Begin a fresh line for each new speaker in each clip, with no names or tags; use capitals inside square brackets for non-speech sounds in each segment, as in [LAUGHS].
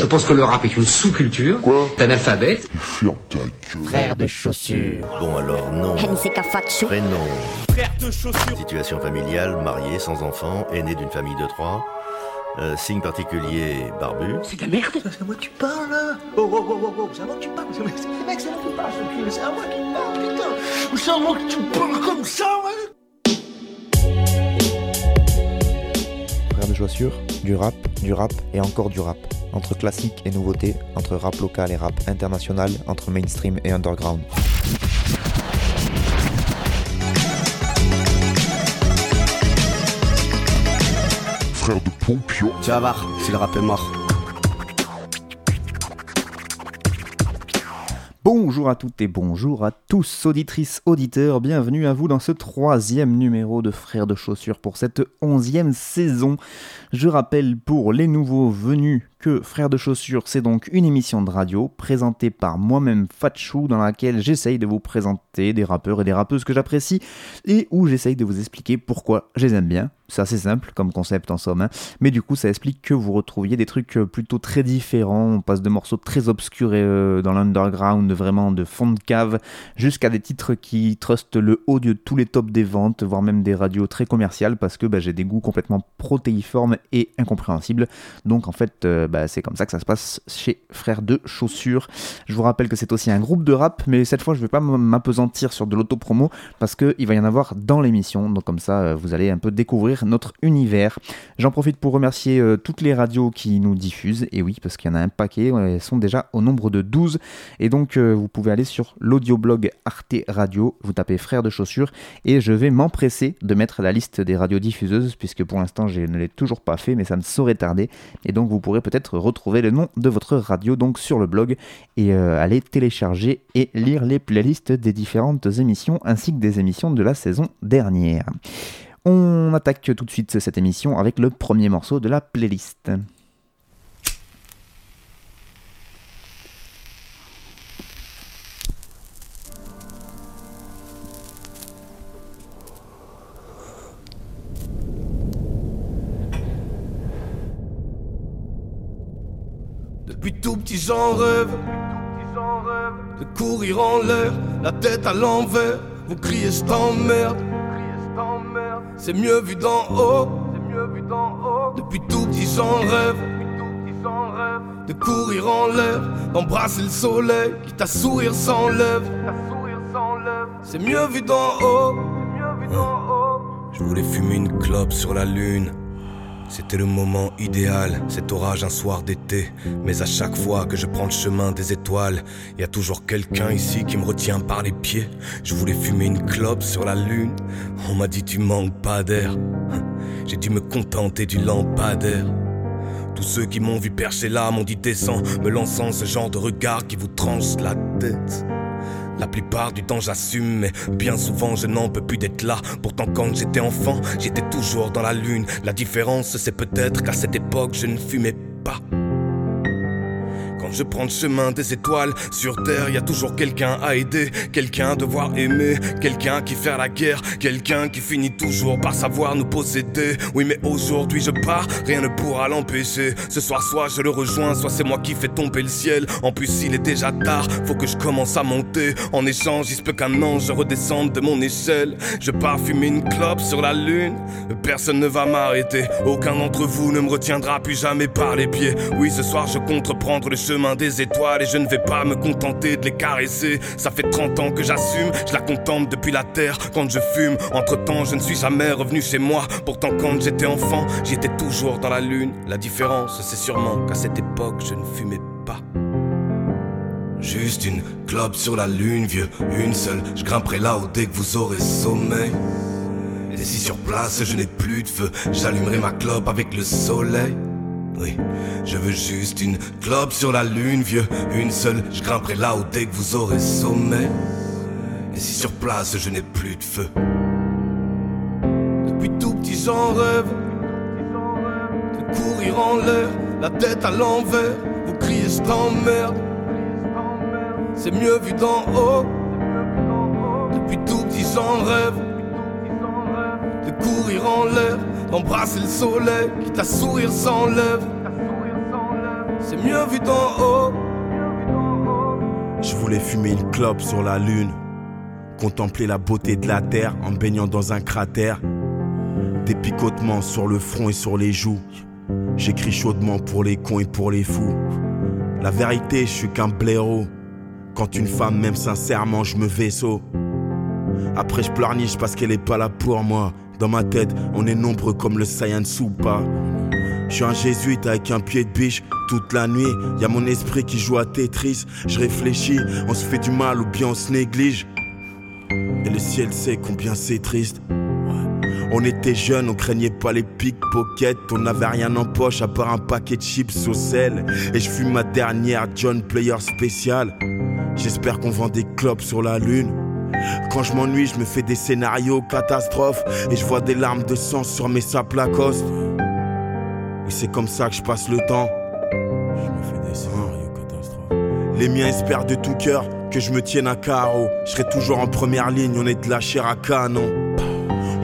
Je pense que le rap est une sous-culture d'un alphabet.
Frère de chaussures.
Bon alors non. Prénom.
Frère de chaussures.
Situation familiale, marié, sans enfant, aîné d'une famille de trois. Euh, signe particulier, barbu.
C'est de la merde.
C'est à moi que tu parles là Oh oh oh oh oh, c'est à moi que tu parles c'est- c'est- Mec, c'est à moi que tu parles, c'est à moi que tu parles, putain C'est à moi que tu parles comme ça, ouais
Frère de chaussures, du rap, du rap et encore du rap. Entre classique et nouveauté, entre rap local et rap international, entre mainstream et underground.
Frère de Pompion.
Tu vas voir, si le rap est mort.
Bonjour à toutes et bonjour à tous, auditrices, auditeurs, bienvenue à vous dans ce troisième numéro de Frères de Chaussures pour cette onzième saison. Je rappelle pour les nouveaux venus que Frères de Chaussures, c'est donc une émission de radio présentée par moi-même Fatchou dans laquelle j'essaye de vous présenter des rappeurs et des rappeuses que j'apprécie et où j'essaye de vous expliquer pourquoi je les aime bien. C'est assez simple comme concept en somme, hein. mais du coup ça explique que vous retrouviez des trucs euh, plutôt très différents. On passe de morceaux très obscurs et, euh, dans l'underground, vraiment de fond de cave, jusqu'à des titres qui trustent le haut de tous les tops des ventes, voire même des radios très commerciales parce que bah, j'ai des goûts complètement protéiformes et incompréhensibles. Donc en fait, euh, bah, c'est comme ça que ça se passe chez Frères de Chaussures. Je vous rappelle que c'est aussi un groupe de rap, mais cette fois je vais pas m'apesantir sur de l'autopromo parce qu'il va y en avoir dans l'émission. Donc comme ça, euh, vous allez un peu découvrir notre univers. J'en profite pour remercier euh, toutes les radios qui nous diffusent. Et oui, parce qu'il y en a un paquet, elles sont déjà au nombre de 12. Et donc euh, vous pouvez aller sur l'audioblog Arte Radio, vous tapez Frères de Chaussures, et je vais m'empresser de mettre la liste des radios diffuseuses, puisque pour l'instant je ne l'ai toujours pas fait, mais ça ne saurait tarder. Et donc vous pourrez peut-être retrouver le nom de votre radio donc sur le blog et euh, aller télécharger et lire les playlists des différentes émissions ainsi que des émissions de la saison dernière. On attaque tout de suite cette émission avec le premier morceau de la playlist.
Depuis tout petit j'en rêve. De courir en l'air, la tête à l'envers. Vous criez je t'emmerde. C'est mieux vu d'en haut. Depuis tout petit j'en rêve. De courir en l'air, d'embrasser le soleil Qui ta sourire s'enlève. C'est mieux vu d'en haut. Je voulais fumer une clope sur la lune c'était le moment idéal, cet orage un soir d'été. Mais à chaque fois que je prends le chemin des étoiles, y a toujours quelqu'un ici qui me retient par les pieds. Je voulais fumer une clope sur la lune. On m'a dit tu manques pas d'air. J'ai dû me contenter du lampadaire. Tous ceux qui m'ont vu percher là m'ont dit descends, me lançant ce genre de regard qui vous tranche la tête. La plupart du temps j'assume, mais bien souvent je n'en peux plus d'être là. Pourtant quand j'étais enfant, j'étais toujours dans la lune. La différence c'est peut-être qu'à cette époque je ne fumais pas. Je prends le chemin des étoiles, sur terre, y a toujours quelqu'un à aider, quelqu'un à devoir aimer, quelqu'un qui fait la guerre, quelqu'un qui finit toujours par savoir nous posséder. Oui, mais aujourd'hui je pars, rien ne pourra l'empêcher. Ce soir, soit je le rejoins, soit c'est moi qui fais tomber le ciel. En plus, il est déjà tard, faut que je commence à monter. En échange, il se peut qu'un ange redescende de mon échelle. Je pars fumer une clope sur la lune, personne ne va m'arrêter. Aucun d'entre vous ne me retiendra plus jamais par les pieds. Oui, ce soir, je compte reprendre le chemin des étoiles et je ne vais pas me contenter de les caresser. Ça fait 30 ans que j'assume, je la contemple depuis la terre quand je fume. Entre temps, je ne suis jamais revenu chez moi. Pourtant, quand j'étais enfant, j'étais toujours dans la lune. La différence, c'est sûrement qu'à cette époque, je ne fumais pas. Juste une clope sur la lune, vieux, une seule. Je grimperai là-haut dès que vous aurez sommeil. Et si sur place je n'ai plus de feu, j'allumerai ma clope avec le soleil. Oui, je veux juste une clope sur la lune, vieux, une seule. Je grimperai là-haut dès que vous aurez sommeil. Et si sur place je n'ai plus de feu. Depuis tout petit j'en rêve de courir en l'air, la tête à l'envers. Vous criez je t'emmerde. C'est mieux vu d'en haut. Depuis tout petit j'en rêve de courir en l'air, d'embrasser le soleil, qui ta sourire s'enlève. c'est mieux vu d'en haut.
Je voulais fumer une clope sur la lune, contempler la beauté de la terre en baignant dans un cratère. Des picotements sur le front et sur les joues. J'écris chaudement pour les cons et pour les fous. La vérité, je suis qu'un blaireau. Quand une femme m'aime sincèrement, je me vaisseau. Après, je pleurniche parce qu'elle est pas là pour moi. Dans ma tête, on est nombreux comme le Saiyan Soupa. Je suis un jésuite avec un pied de biche. Toute la nuit, y a mon esprit qui joue à Tetris. Je réfléchis, on se fait du mal ou bien on se néglige. Et le ciel sait combien c'est triste. On était jeunes, on craignait pas les pickpockets. On n'avait rien en poche à part un paquet de chips au sel. Et je fume ma dernière John Player spéciale. J'espère qu'on vend des clopes sur la lune. Quand je m'ennuie, je me fais des scénarios catastrophes. Et je vois des larmes de sang sur mes sapes Lacoste. Et c'est comme ça que je passe le temps. Je me fais des scénarios catastrophes. Les miens espèrent de tout cœur que je me tienne à carreau. Je serai toujours en première ligne, on est de la chair à canon.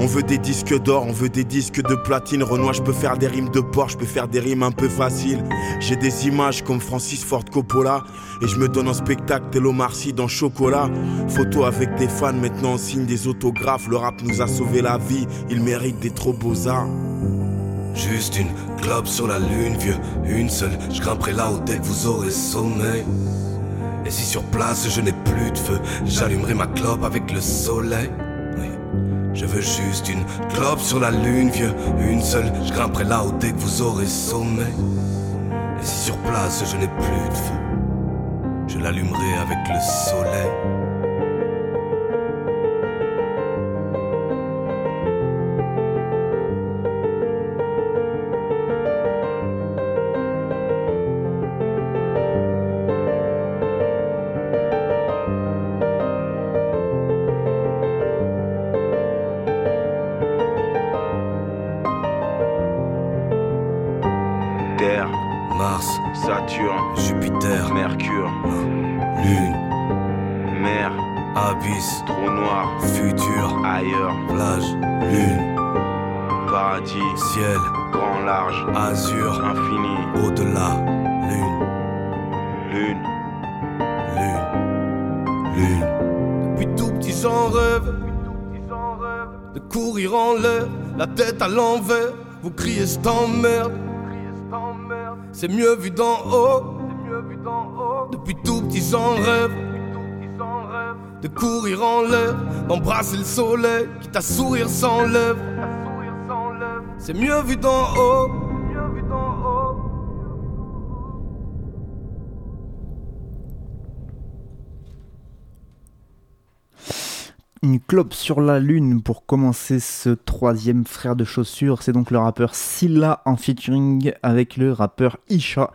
On veut des disques d'or, on veut des disques de platine. Renoir, je peux faire des rimes de porc, je peux faire des rimes un peu faciles. J'ai des images comme Francis Ford Coppola. Et je me donne en spectacle tel Marcy dans Chocolat. Photo avec des fans, maintenant on signe des autographes. Le rap nous a sauvé la vie, il mérite des trop beaux arts.
Juste une clope sur la lune, vieux, une seule. Je grimperai là-haut dès que vous aurez sommeil. Et si sur place je n'ai plus de feu, j'allumerai ma clope avec le soleil. Je veux juste une clope sur la lune, vieux, une seule. Je grimperai là-haut dès que vous aurez sommeil. Et si sur place je n'ai plus de feu, je l'allumerai avec le soleil.
Saturne,
Jupiter,
Mercure,
Lune,
mer,
Abysse,
trou noir,
Futur,
ailleurs,
Plage, Lune,
paradis,
Ciel,
grand large,
Azur,
infini,
Au-delà, Lune,
lune,
Lune, Lune. Depuis tout petit j'en rêve. De courir en l'air, la tête à l'envers. Vous criez c'est merde C'est mieux vu d'en haut. Depuis tout petit j'en rêve. De courir en l'air, d'embrasser le soleil Quitte à sourire sans lèvres. C'est mieux vu d'en haut
Une clope sur la lune pour commencer ce troisième frère de chaussures. C'est donc le rappeur Silla en featuring avec le rappeur Isha.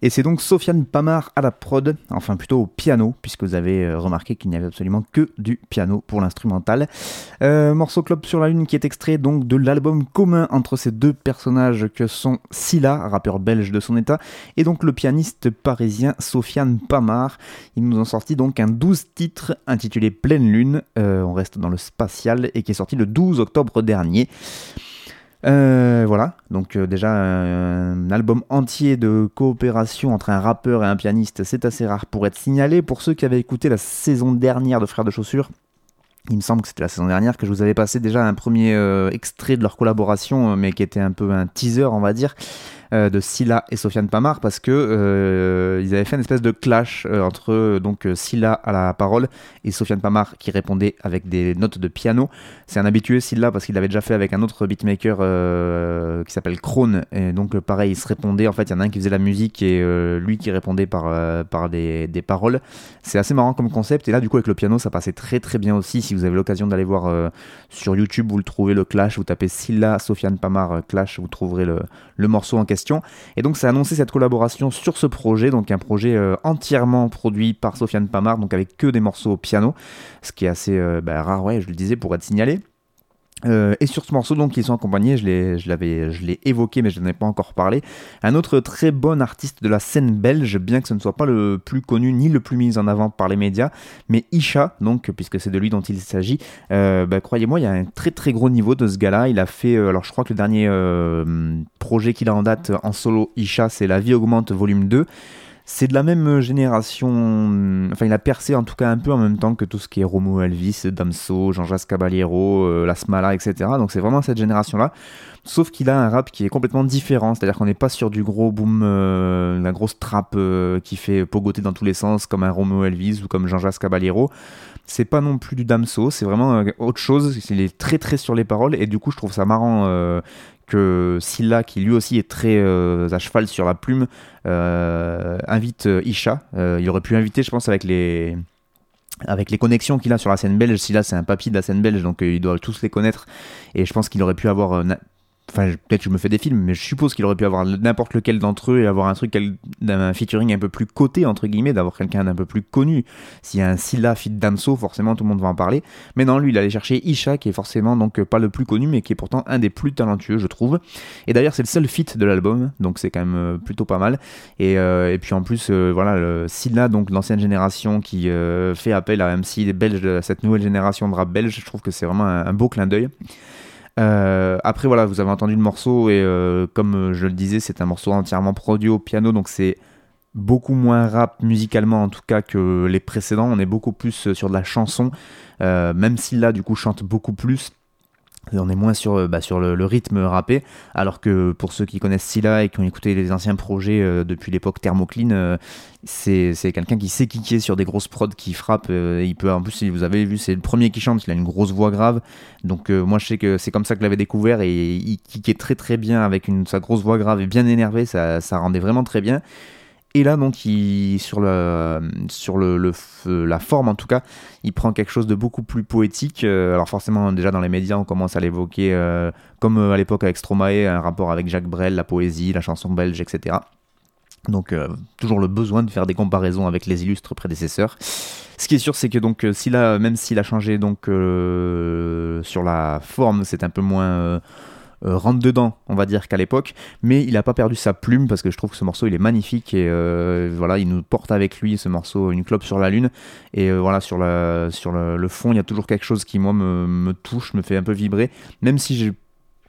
Et c'est donc Sofiane Pamar à la prod, enfin plutôt au piano, puisque vous avez euh, remarqué qu'il n'y avait absolument que du piano pour l'instrumental. Euh, morceau clope sur la lune qui est extrait donc de l'album commun entre ces deux personnages que sont Silla, rappeur belge de son état, et donc le pianiste parisien Sofiane Pamar. Ils nous ont sorti donc un 12 titres intitulé Pleine Lune. Euh, reste dans le spatial et qui est sorti le 12 octobre dernier. Euh, voilà, donc euh, déjà un album entier de coopération entre un rappeur et un pianiste, c'est assez rare pour être signalé. Pour ceux qui avaient écouté la saison dernière de Frères de Chaussures, il me semble que c'était la saison dernière que je vous avais passé déjà un premier euh, extrait de leur collaboration, mais qui était un peu un teaser, on va dire, euh, de Silla et Sofiane Pamar, parce que euh, ils avaient fait une espèce de clash euh, entre donc Silla à la parole et Sofiane Pamar qui répondait avec des notes de piano. C'est un habitué Silla parce qu'il l'avait déjà fait avec un autre beatmaker qui s'appelle Krone, et donc pareil, ils se répondaient. En fait, il y en a un qui faisait la musique et lui qui répondait par des, paroles. C'est assez marrant comme concept. Et là, du coup, avec le piano, ça passait très très bien aussi. Si vous avez l'occasion d'aller voir sur YouTube, vous le trouvez le clash. Vous tapez Silla, Sofiane Pamar clash, vous trouverez le morceau en question. Et donc, ça a annoncé cette collaboration sur ce projet, donc un projet euh, entièrement produit par Sofiane Pamar, donc avec que des morceaux au piano, ce qui est assez euh, bah, rare, ouais, je le disais, pour être signalé. Euh, et sur ce morceau, donc, ils sont accompagnés, je l'ai, évoqué, mais je n'en ai pas encore parlé. Un autre très bon artiste de la scène belge, bien que ce ne soit pas le plus connu ni le plus mis en avant par les médias, mais Isha, donc, puisque c'est de lui dont il s'agit. Euh, bah, croyez-moi, il y a un très très gros niveau de ce gars-là. Il a fait, euh, alors je crois que le dernier projet qu'il a en date en solo, Isha, c'est La vie augmente volume 2. C'est de la même génération, enfin il a percé en tout cas un peu en même temps que tout ce qui est Romo Elvis, Damso, Jean-Jacques Caballero, euh, La Smala, etc. Donc c'est vraiment cette génération-là. Sauf qu'il a un rap qui est complètement différent, c'est-à-dire qu'on n'est pas sur du gros boom, euh, la grosse trappe euh, qui fait pogoter dans tous les sens comme un Romo Elvis ou comme Jean-Jacques Caballero. C'est pas non plus du Damso, c'est vraiment euh, autre chose. Il est très très sur les paroles et du coup je trouve ça marrant que Silla, qui lui aussi est très euh, à cheval sur la plume, euh, invite euh, Isha. Il aurait pu inviter, je pense, avec les avec les connexions qu'il a sur la scène belge, Silla c'est un papy de la scène belge, donc ils doivent tous les connaître, et je pense qu'il aurait pu avoir Enfin, peut-être je me fais des films, mais je suppose qu'il aurait pu avoir n'importe lequel d'entre eux et avoir un truc, d'un featuring un peu plus coté, entre guillemets, d'avoir quelqu'un d'un peu plus connu. S'il y a un Silla fit Damso, forcément tout le monde va en parler. Mais non, lui, il allait chercher Isha, qui est forcément donc pas le plus connu, mais qui est pourtant un des plus talentueux, je trouve. Et d'ailleurs, c'est le seul feat de l'album, donc c'est quand même euh, plutôt pas mal. Et, euh, puis en plus, euh, voilà, le Silla, donc l'ancienne génération qui fait appel à MC des Belges, cette nouvelle génération de rap belge, je trouve que c'est vraiment un, un beau clin d'œil. Euh, après voilà, vous avez entendu le morceau et euh, comme euh, je le disais, c'est un morceau entièrement produit au piano, donc c'est beaucoup moins rap musicalement en tout cas que les précédents. On est beaucoup plus sur de la chanson, même si là du coup chante beaucoup plus. On est moins sur, euh, bah, sur le, rythme rappé, alors que pour ceux qui connaissent Silla et qui ont écouté les anciens projets euh, depuis l'époque Thermoclean, euh, c'est quelqu'un qui sait kicker sur des grosses prods qui frappent. euh, il peut, en plus, si vous avez vu, c'est le premier qui chante, il a une grosse voix grave. Donc moi je sais que c'est comme ça que je l'avais découvert et il kickait très très bien avec sa grosse voix grave et bien énervé, ça, ça rendait vraiment très bien. Et là donc il, sur, le, sur le, la forme en tout cas, il prend quelque chose de beaucoup plus poétique. Euh, alors forcément déjà dans les médias on commence à l'évoquer euh, comme euh, à l'époque avec Stromae, un rapport avec Jacques Brel, la poésie, la chanson belge, etc. Donc toujours le besoin de faire des comparaisons avec les illustres prédécesseurs. Ce qui est sûr, c'est que donc s'il a, même s'il a changé donc sur la forme, c'est un peu moins euh, rentre dedans, on va dire qu'à l'époque, mais il a pas perdu sa plume parce que je trouve que ce morceau il est magnifique et euh, voilà, il nous porte avec lui ce morceau une clope sur la lune. Et euh, voilà sur la sur le, le fond il y a toujours quelque chose qui moi me, me touche, me fait un peu vibrer, même si j'ai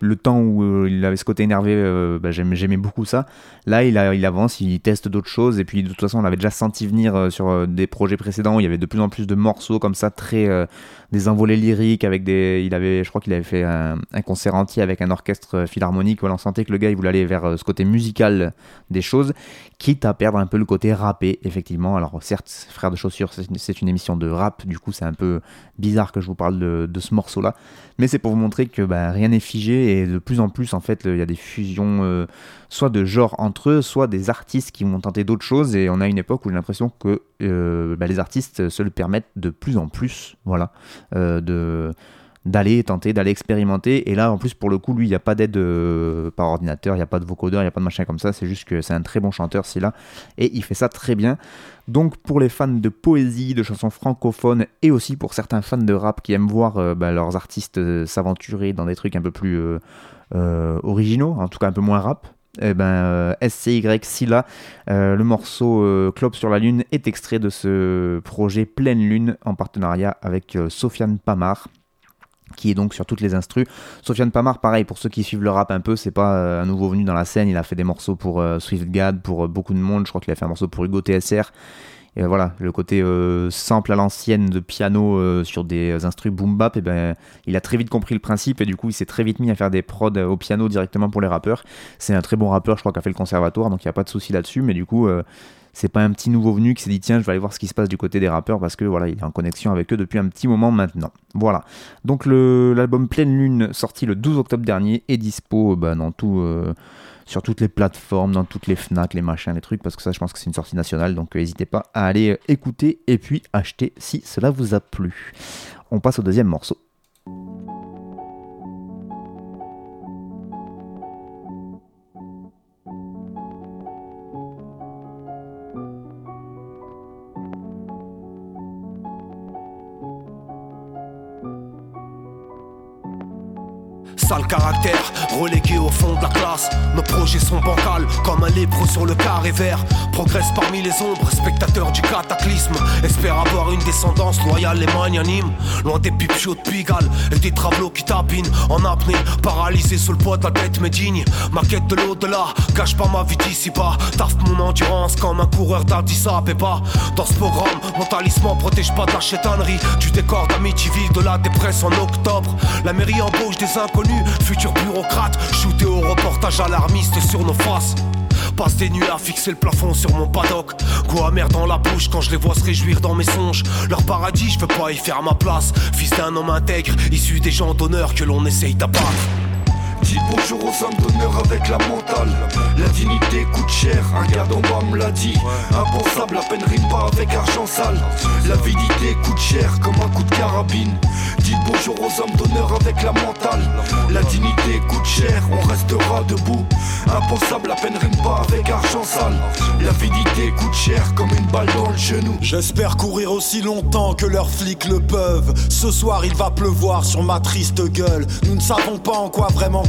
le temps où euh, il avait ce côté énervé, euh, bah, j'aimais, beaucoup ça. Là, il, a, il avance, il teste d'autres choses. Et puis, de toute façon, on l'avait déjà senti venir euh, sur des projets précédents. Où il y avait de plus en plus de morceaux comme ça, très des envolées lyriques. Avec des, il avait, je crois qu'il avait fait un, concert entier avec un orchestre philharmonique. Voilà, on sentait que le gars, il voulait aller vers ce côté musical des choses, quitte à perdre un peu le côté rappé, effectivement. Alors, certes, Frères de Chaussures, c'est une, émission de rap. Du coup, c'est un peu bizarre que je vous parle de, ce morceau-là. Mais c'est pour vous montrer que bah, rien n'est figé de plus en plus, en fait, il y a des fusions, euh, soit de genres entre eux, soit des artistes qui vont tenter d'autres choses. Et on a une époque où j'ai l'impression que euh, bah, les artistes se le permettent de plus en plus, voilà, euh, de d'aller tenter, d'aller expérimenter. Et là, en plus, pour le coup, lui, il n'y a pas d'aide euh, par ordinateur, il n'y a pas de vocodeur, il n'y a pas de machin comme ça. C'est juste que c'est un très bon chanteur, là. Et il fait ça très bien. Donc, pour les fans de poésie, de chansons francophones, et aussi pour certains fans de rap qui aiment voir euh, bah, leurs artistes euh, s'aventurer dans des trucs un peu plus originaux, en tout cas un peu moins rap, eh ben, SCY Silla, le morceau euh, sur la Lune est extrait de ce projet Pleine Lune en partenariat avec Sofiane Pamar qui est donc sur toutes les instrus. Sofiane Pamar, pareil, pour ceux qui suivent le rap un peu, c'est pas euh, un nouveau venu dans la scène, il a fait des morceaux pour euh, SwiftGad, pour euh, beaucoup de monde, je crois qu'il a fait un morceau pour Hugo TSR. Et voilà, le côté sample à l'ancienne de piano sur des instrus boom bap, et ben, il a très vite compris le principe et du coup il s'est très vite mis à faire des prods au piano directement pour les rappeurs. C'est un très bon rappeur, je crois, qui a fait le conservatoire, donc il n'y a pas de souci là-dessus, mais du coup, c'est pas un petit nouveau venu qui s'est dit tiens, je vais aller voir ce qui se passe du côté des rappeurs parce que voilà, il est en connexion avec eux depuis un petit moment maintenant. Voilà. Donc l'album Pleine Lune, sorti le 12 octobre dernier, est dispo euh, bah, euh, sur toutes les plateformes, dans toutes les FNAC, les machins, les trucs, parce que ça, je pense que c'est une sortie nationale, donc euh, n'hésitez pas à aller écouter et puis acheter si cela vous a plu. On passe au deuxième morceau.
Caractère, relégué au fond de la classe. Nos projets sont bancals, comme un lépreux sur le carré vert. Progresse parmi les ombres, spectateur du cataclysme. Espère avoir une descendance loyale et magnanime. Loin des pipes de Pigalle et des travaux qui tapinent en apnée. Paralysé sous le poids de la tête, mais digne. Ma quête de l'au-delà, cache pas ma vie d'ici bas. Taffe mon endurance comme un coureur d'Addis pas Dans ce programme, mon talisman protège pas de chétanerie. Du décor d'Amityville, de la dépresse en octobre. La mairie embauche des inconnus, futurs bureaucrates. Shooté au reportage alarmiste sur nos faces. Passe des nuits à fixer le plafond sur mon paddock. Goût amer dans la bouche quand je les vois se réjouir dans mes songes. Leur paradis, je veux pas y faire ma place. Fils d'un homme intègre, issu des gens d'honneur que l'on essaye d'abattre.
Dis bonjour aux hommes d'honneur avec la mentale. La dignité coûte cher, un gars d'en bas me l'a dit. Impensable, à peine rime pas avec argent sale. L'avidité coûte cher comme un coup de carabine. Dis bonjour aux hommes d'honneur avec la mentale. La dignité coûte cher, on restera debout. Impensable, à peine rime pas avec argent sale. L'avidité coûte cher comme une balle dans le genou.
J'espère courir aussi longtemps que leurs flics le peuvent. Ce soir, il va pleuvoir sur ma triste gueule. Nous ne savons pas en quoi vraiment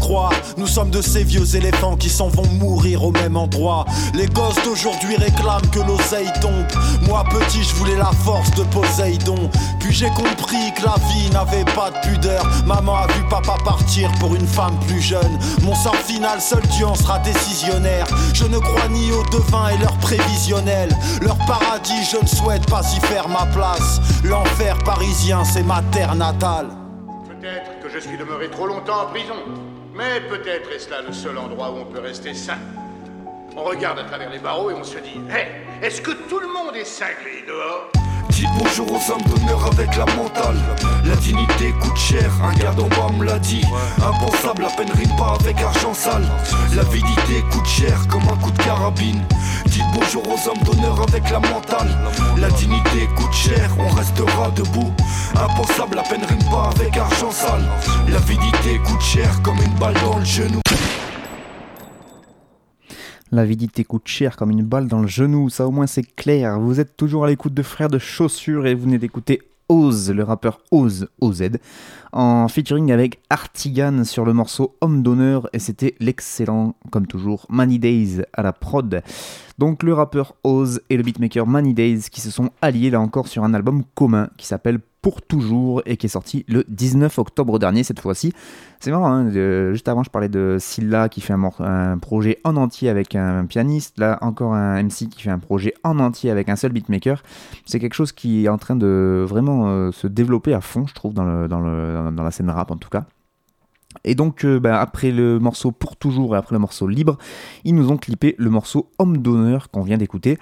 nous sommes de ces vieux éléphants qui s'en vont mourir au même endroit. Les gosses d'aujourd'hui réclament que l'oseille tombe. Moi petit, je voulais la force de Poséidon. Puis j'ai compris que la vie n'avait pas de pudeur. Maman a vu papa partir pour une femme plus jeune. Mon sort final, seul Dieu en sera décisionnaire. Je ne crois ni aux devins et leurs prévisionnels. Leur paradis, je ne souhaite pas y faire ma place. L'enfer parisien, c'est ma terre natale.
Peut-être que je suis demeuré trop longtemps en prison. Mais peut-être est-ce là le seul endroit où on peut rester sain. On regarde à travers les barreaux et on se dit Hé, est-ce que tout le monde est cinglé dehors?
Dis bonjour aux hommes d'honneur avec la mentale. La dignité coûte cher, un gars d'en bas me l'a dit. Impensable, à peine rime pas avec argent sale. L'avidité coûte cher comme un coup de carabine. Dis bonjour aux hommes d'honneur avec la mentale. La dignité coûte cher, on restera debout. Impensable, à peine rime pas avec argent sale. L'avidité coûte cher comme une balle dans le genou.
L'avidité coûte cher comme une balle dans le genou, ça au moins c'est clair. Vous êtes toujours à l'écoute de Frères de Chaussures et vous venez d'écouter Oz, le rappeur Oz, OZ, en featuring avec Artigan sur le morceau Homme d'honneur et c'était l'excellent, comme toujours, Money Days à la prod. Donc le rappeur Oz et le beatmaker Money Days qui se sont alliés là encore sur un album commun qui s'appelle pour toujours et qui est sorti le 19 octobre dernier cette fois-ci. C'est marrant, hein, juste avant je parlais de Silla qui fait un, projet en entier avec un pianiste, là encore un MC qui fait un projet en entier avec un seul beatmaker. C'est quelque chose qui est en train de vraiment euh, se développer à fond je trouve dans, le, dans, le, dans la scène rap en tout cas. Et donc, euh, bah, après le morceau Pour Toujours et après le morceau Libre, ils nous ont clippé le morceau Homme d'honneur qu'on vient d'écouter.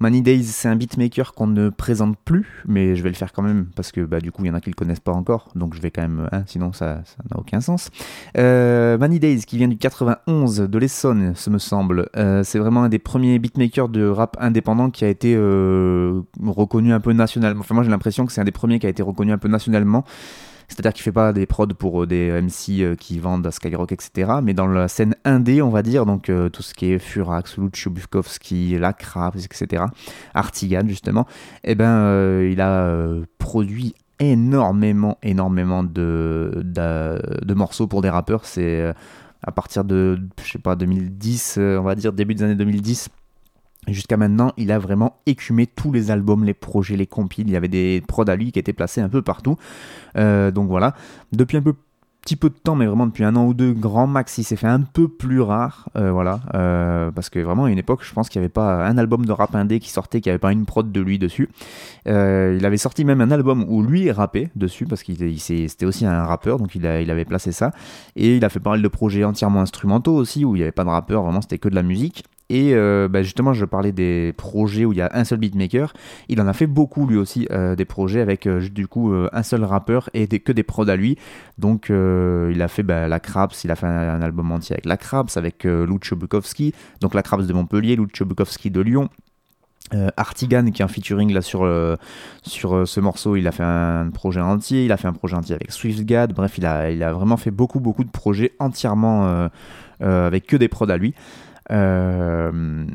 Money Days, c'est un beatmaker qu'on ne présente plus, mais je vais le faire quand même parce que bah, du coup, il y en a qui le connaissent pas encore, donc je vais quand même, hein, sinon ça n'a aucun sens. Euh, Money Days, qui vient du 91 de l'Essonne, ce me semble, euh, c'est vraiment un des premiers beatmakers de rap indépendant qui a été euh, reconnu un peu nationalement. Enfin, moi j'ai l'impression que c'est un des premiers qui a été reconnu un peu nationalement. C'est-à-dire qu'il fait pas des prods pour euh, des MC euh, qui vendent à Skyrock, etc. Mais dans la scène indé, on va dire, donc euh, tout ce qui est Furax, Lucio Bukowski, Lacra, etc. Artigan, justement, eh ben, il a produit énormément, énormément de, de, morceaux pour des rappeurs. C'est à partir de, je sais pas, 2010, on va dire début des années 2010, Jusqu'à maintenant, il a vraiment écumé tous les albums, les projets, les compiles. Il y avait des prods à lui qui étaient placés un peu partout. Euh, donc voilà. Depuis un peu petit peu de temps, mais vraiment depuis un an ou deux, grand max, il s'est fait un peu plus rare, euh, voilà, euh, parce que vraiment à une époque, je pense qu'il n'y avait pas un album de rap indé qui sortait, qui avait pas une prod de lui dessus. il avait sorti même un album où lui rappait dessus, parce qu'il c'était aussi un rappeur, donc il, il avait placé ça, et il a fait pas mal de projets entièrement instrumentaux aussi, où il n'y avait pas de rappeur, vraiment c'était que de la musique. Et euh, bah, justement, je parlais des projets où il y a un seul beatmaker. Il en a fait beaucoup lui aussi, euh, des projets avec euh, du coup un seul rappeur et que des prods à lui. Donc il a fait bah, La Craps, il a fait un, album entier avec La Craps, avec Lucio Bukowski. Donc La Craps de Montpellier, Lucio Bukowski de Lyon. Artigan qui est en featuring là sur, sur ce morceau, il a fait un projet entier, il a fait un projet entier avec SwiftGad, bref il a, il a vraiment fait beaucoup beaucoup de projets entièrement avec que des prods à lui. Euh,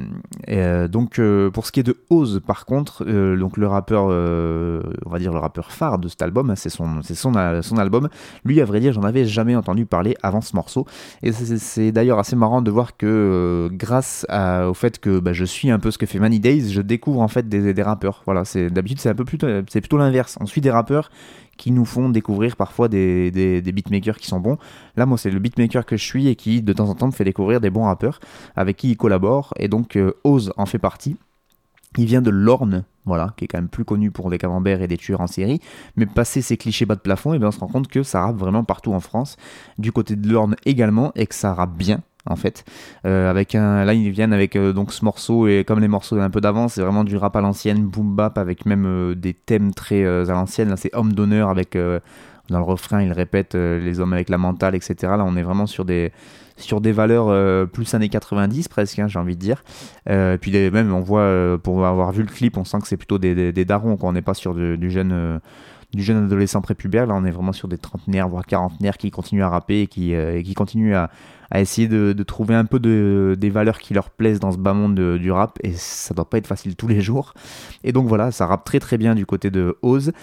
euh, donc euh, pour ce qui est de Oz par contre, donc le rappeur, on va dire le rappeur phare de cet album, c'est son, c'est son, son album. Lui, à vrai dire, j'en avais jamais entendu parler avant ce morceau. Et c'est, d'ailleurs assez marrant de voir que grâce au fait que bah, je suis un peu ce que fait Many Days, je découvre en fait des, des rappeurs. Voilà, c'est d'habitude c'est un peu plutôt, c'est plutôt l'inverse. On suit des rappeurs qui nous font découvrir parfois des, des, beatmakers qui sont bons. Là, moi, c'est le beatmaker que je suis et qui, de temps en temps, me fait découvrir des bons rappeurs avec qui il collabore. Et donc, euh, Oz en fait partie. Il vient de Lorne, voilà, qui est quand même plus connu pour des camemberts et des tueurs en série. Mais passer ces clichés bas de plafond, et eh bien on se rend compte que ça rappe vraiment partout en France, du côté de Lorne également, et que ça rappe bien en fait. Euh, avec un, là, ils viennent avec euh, donc ce morceau et comme les morceaux un peu d'avance, c'est vraiment du rap à l'ancienne, boom bap avec même euh, des thèmes très à l'ancienne. Là, c'est homme d'honneur avec dans le refrain, il répète les hommes avec la mentale, etc. Là, on est vraiment sur des sur des valeurs plus années 90 presque, hein, j'ai envie de dire. puis même, on voit pour avoir vu le clip, on sent que c'est plutôt des, des, darons, qu'on n'est pas sur du jeune du jeune adolescent prépubère. Là, on est vraiment sur des trentenaires, voire quarantenaires qui continuent à rapper et qui, qui continuent à, essayer de, trouver un peu de, des valeurs qui leur plaisent dans ce bas monde du rap et ça doit pas être facile tous les jours. Et donc voilà, ça rappe très très bien du côté de Oz.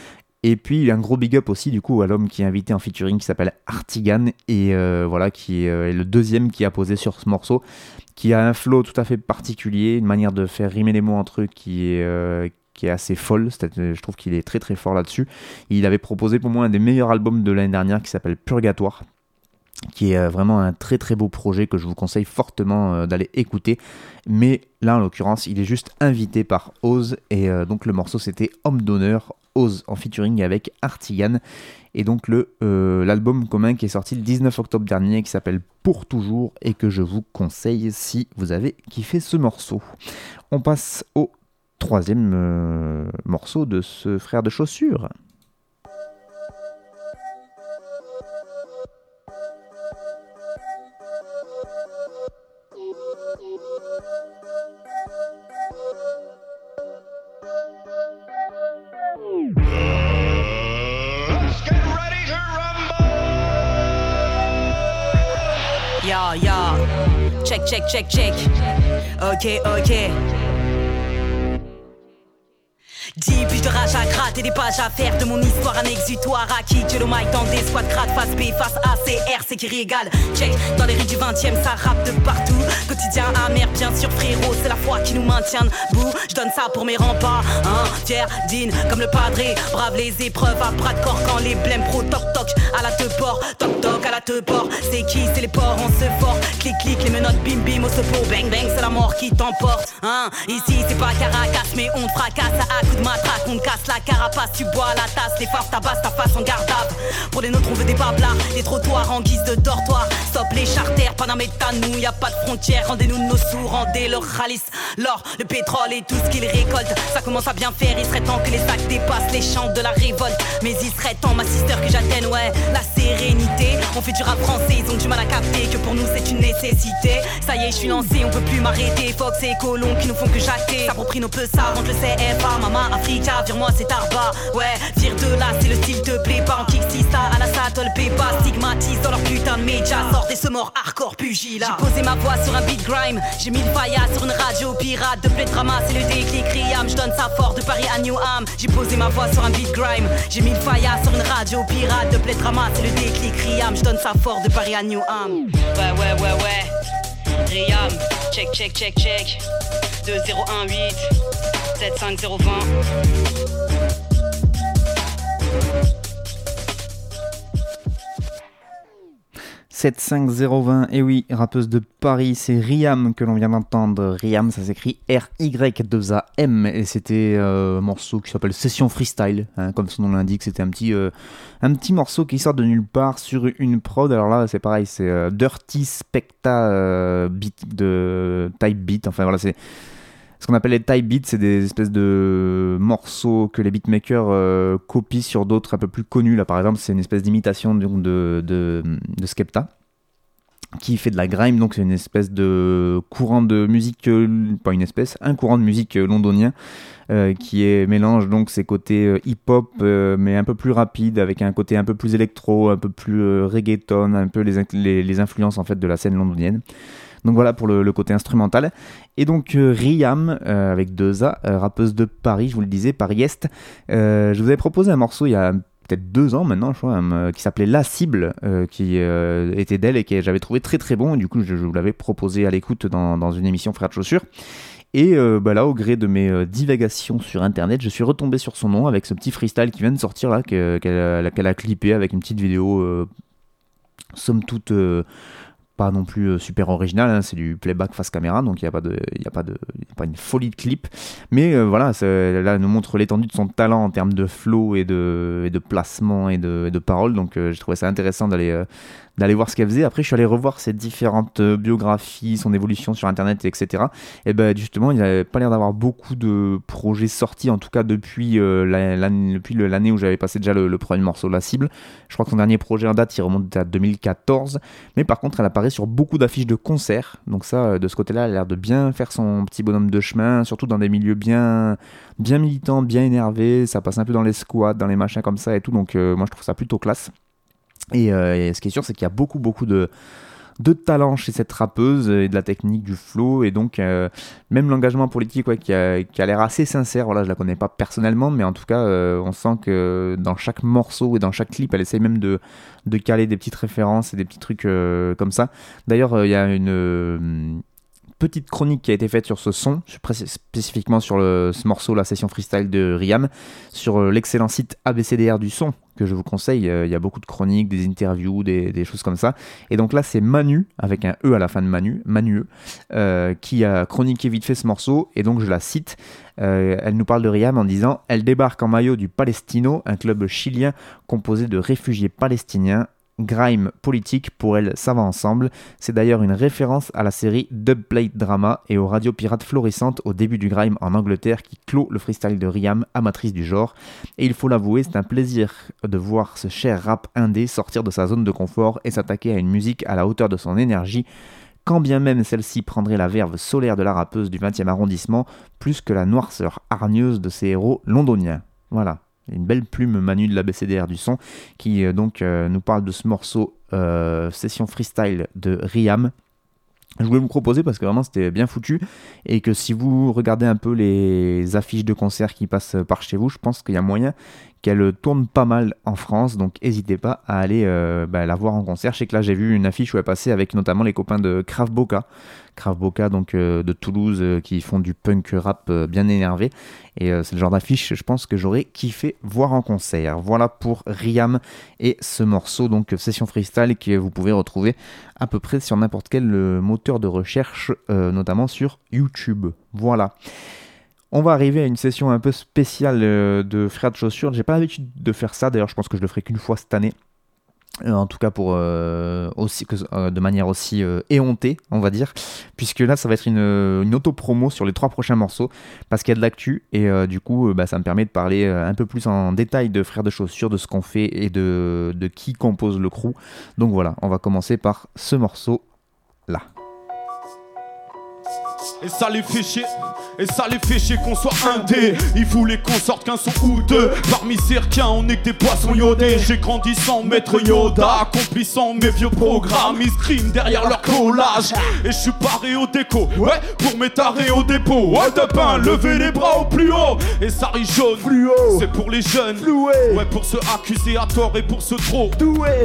Et puis il y a un gros big up aussi du coup à l'homme qui est invité en featuring qui s'appelle Artigan et euh, voilà qui euh, est le deuxième qui a posé sur ce morceau, qui a un flow tout à fait particulier, une manière de faire rimer les mots entre eux qui est euh, qui est assez folle. Je trouve qu'il est très très fort là-dessus. Il avait proposé pour moi un des meilleurs albums de l'année dernière qui s'appelle Purgatoire, qui est euh, vraiment un très très beau projet que je vous conseille fortement euh, d'aller écouter. Mais là, en l'occurrence, il est juste invité par Oz, et euh, donc le morceau c'était Homme d'honneur, Oz en featuring avec Artigan, et donc l'album commun qui est sorti le 19 octobre dernier, qui s'appelle Pour toujours, et que je vous conseille si vous avez kiffé ce morceau. On passe au troisième morceau de ce frère de chaussures.
Yo, yo. Check, check, check, check. Ok, ok. Rage à des pages à faire de mon histoire un exutoire à qui que le mic dans des squats crades face B, face A, C, R, c'est qui régale. Check, dans les rues du 20 e ça rappe de partout. Quotidien amer, bien sûr, frérot, c'est la foi qui nous maintient debout. Je donne ça pour mes remparts, hein, fier, digne, comme le padré. Brave les épreuves à bras de corps quand les blèmes pro toc toc à la te port, toc toc à la te port. C'est qui, c'est les ports, on se fort. Clic clic, les menottes bim bim au secours, bang bang, c'est la mort qui t'emporte. Hein, ici c'est pas Caracas, mais on te fracasse à coup de matraque, on casse la carapace, tu bois la tasse, les farces tabassent ta face en gardable. Pour les nôtres, on veut des bablards, des trottoirs en guise de dortoir. Stop les charters, Panameta, nous, y a pas de frontières. Rendez-nous nos sous, rendez leur ralice, l'or, le pétrole et tout ce qu'ils récoltent. Ça commence à bien faire, il serait temps que les sacs dépassent les champs de la révolte. Mais il serait temps, ma sister, que j'atteigne, ouais, la sérénité. On fait du rap français, ils ont du mal à capter que pour nous c'est une nécessité. Ça y est, je suis lancé, on peut plus m'arrêter. Fox et colons qui nous font que jacter. S'approprie nos peu ça, rentre le CFA, maman Africa, vire-moi c'est arba. Ouais, vire de là, c'est le style te plaît pas. En kick à la satole pas stigmatise dans leur putain de médias. Sortez ce mort hardcore pugile. J'ai posé ma voix sur un beat grime, j'ai mis le faïa sur une radio pirate. De blé drama, c'est le déclic Riam. Je donne ça fort de Paris à New Ham. J'ai posé ma voix sur un beat grime, j'ai mis le faïa sur une radio pirate. De blé drama, c'est le déclic Riam. Je donne ça fort de Paris à New Ham. Ouais, ouais, ouais, ouais. Riam, check, check, check, check. 2018 75020.
75020, et oui, rappeuse de Paris, c'est Riam que l'on vient d'entendre. Riam, ça s'écrit R-Y-2-A-M, et c'était euh, un morceau qui s'appelle Session Freestyle, hein, comme son nom l'indique. C'était un petit, euh, un petit morceau qui sort de nulle part sur une prod. Alors là, c'est pareil, c'est euh, Dirty Specta beat de type beat. Enfin voilà, c'est ce qu'on appelle les type beats, c'est des espèces de morceaux que les beatmakers euh, copient sur d'autres un peu plus connus. Là, par exemple, c'est une espèce d'imitation de, Skepta qui fait de la grime, donc c'est une espèce de courant de musique, euh, pas une espèce, un courant de musique euh, londonien qui mélange donc ses côtés hip-hop mais un peu plus rapide avec un côté un peu plus électro, un peu plus reggaeton, un peu les, les, les, influences en fait de la scène londonienne. Donc voilà pour le, côté instrumental. Et donc Riam, avec deux A, rappeuse de Paris, je vous le disais, Paris-Est. je vous avais proposé un morceau il y a peut-être deux ans maintenant, je crois, qui s'appelait La Cible, qui était d'elle et que j'avais trouvé très très bon. Et du coup, je, vous l'avais proposé à l'écoute dans, une émission Frères de Chaussures. Et euh, bah là, au gré de mes euh, divagations sur internet, je suis retombé sur son nom avec ce petit freestyle qui vient de sortir là, qu'elle a, clippé avec une petite vidéo, euh, somme toute non plus super original, hein, c'est du playback face caméra, donc il n'y a, pas de, y a, pas de, pas une folie de clip. Mais voilà, là, elle nous montre l'étendue de son talent en termes de flow et de, et de placement et de, de donc j'ai trouvé ça intéressant d'aller d'aller voir ce qu'elle faisait. Après, je suis allé revoir ses différentes euh, biographies, son évolution sur Internet, etc. Et ben justement, il n'avait pas l'air d'avoir beaucoup de projets sortis, en tout cas depuis euh, l'année où j'avais passé déjà le, premier morceau, La Cible. Je crois que son dernier projet en date, il remonte à 2014. Mais par contre, elle apparaît sur beaucoup d'affiches de concerts. Donc ça, euh, de ce côté-là, elle a l'air de bien faire son petit bonhomme de chemin, surtout dans des milieux bien, bien militants, bien énervés. Ça passe un peu dans les squats, dans les machins comme ça et tout. Donc moi, je trouve ça plutôt classe. Euh, et, ce qui est sûr, c'est qu'il y a beaucoup, beaucoup de, de talent chez cette rappeuse et de la technique du flow. Et donc euh, même l'engagement politique qui a, qui a l'air assez sincère. Voilà je la connais pas personnellement mais en tout cas euh, on sent que dans chaque morceau et dans chaque clip elle essaye même de, de caler des petites références et des petits trucs comme ça. D'ailleurs il y a une petite chronique qui a été faite sur ce son, spécifiquement sur le, ce morceau, la session freestyle de Riam, sur l'excellent site ABCDR du son, que je vous conseille. Euh, il y a beaucoup de chroniques, des interviews, des, choses comme ça. Et donc là, c'est Manu, avec un E à la fin de Manu, Manu, euh, qui a chroniqué vite fait ce morceau. Et donc je la cite. Euh, elle nous parle de Riam en disant Elle débarque en maillot du Palestino, un club chilien composé de réfugiés palestiniens grime politique, pour elle, ça va ensemble. C'est d'ailleurs une référence à la série Dubplate Drama et aux radios pirates florissantes au début du grime en Angleterre qui clôt le freestyle de Riam, amatrice du genre. Et il faut l'avouer, c'est un plaisir de voir ce cher rap indé sortir de sa zone de confort et s'attaquer à une musique à la hauteur de son énergie quand bien même celle-ci prendrait la verve solaire de la rappeuse du 20e arrondissement, plus que la noirceur hargneuse de ses héros londoniens. Voilà, une belle plume Manu de la BCDR du son, qui euh, donc euh, nous parle de ce morceau euh, session freestyle de Riam. Je voulais vous proposer parce que vraiment c'était bien foutu et que si vous regardez un peu les affiches de concert qui passent par chez vous, je pense qu'il y a moyen qu'elle tourne pas mal en France, donc n'hésitez pas à aller bah, la voir en concert. Je sais que là j'ai vu une affiche où elle passait avec notamment les copains de Krav Boca, Krav Boca donc de Toulouse qui font du punk rap bien énervé et euh, c'est le genre d'affiche, je pense, que j'aurais kiffé voir en concert. Voilà pour Riam et ce morceau, donc session freestyle, que vous pouvez retrouver à peu près sur n'importe quel euh, moteur de recherche, euh, notamment sur YouTube. Voilà. On va arriver à une session un peu spéciale de frères de chaussures. J'ai pas l'habitude de faire ça, d'ailleurs, je pense que je le ferai qu'une fois cette année. Euh, en tout cas pour euh, aussi que, euh, de manière aussi éhontée on va dire. Puisque là ça va être une, auto-promo sur les trois prochains morceaux. Parce qu'il y a de l'actu. Et du coup bah, ça me permet de parler un peu plus en détail de Frères de Chaussures de ce qu'on fait et de, de qui compose le crew. Donc voilà on va commencer par ce morceau là
et ça les fait chier, et ça les fait chier qu'on soit indé. Ils voulaient qu'on sorte qu'un son ou deux. Parmi ces requins, on est que des poissons iodés. J'ai grandi sans maître Yoda, accomplissant mes vieux programmes. Ils scream derrière leur collage. Et je suis paré au déco, ouais, pour m'étarer au dépôt. Ouais, de pain, lever les bras au plus haut. Et ça rit jaune, c'est pour les jeunes. Ouais, pour se accuser à tort et pour se trop.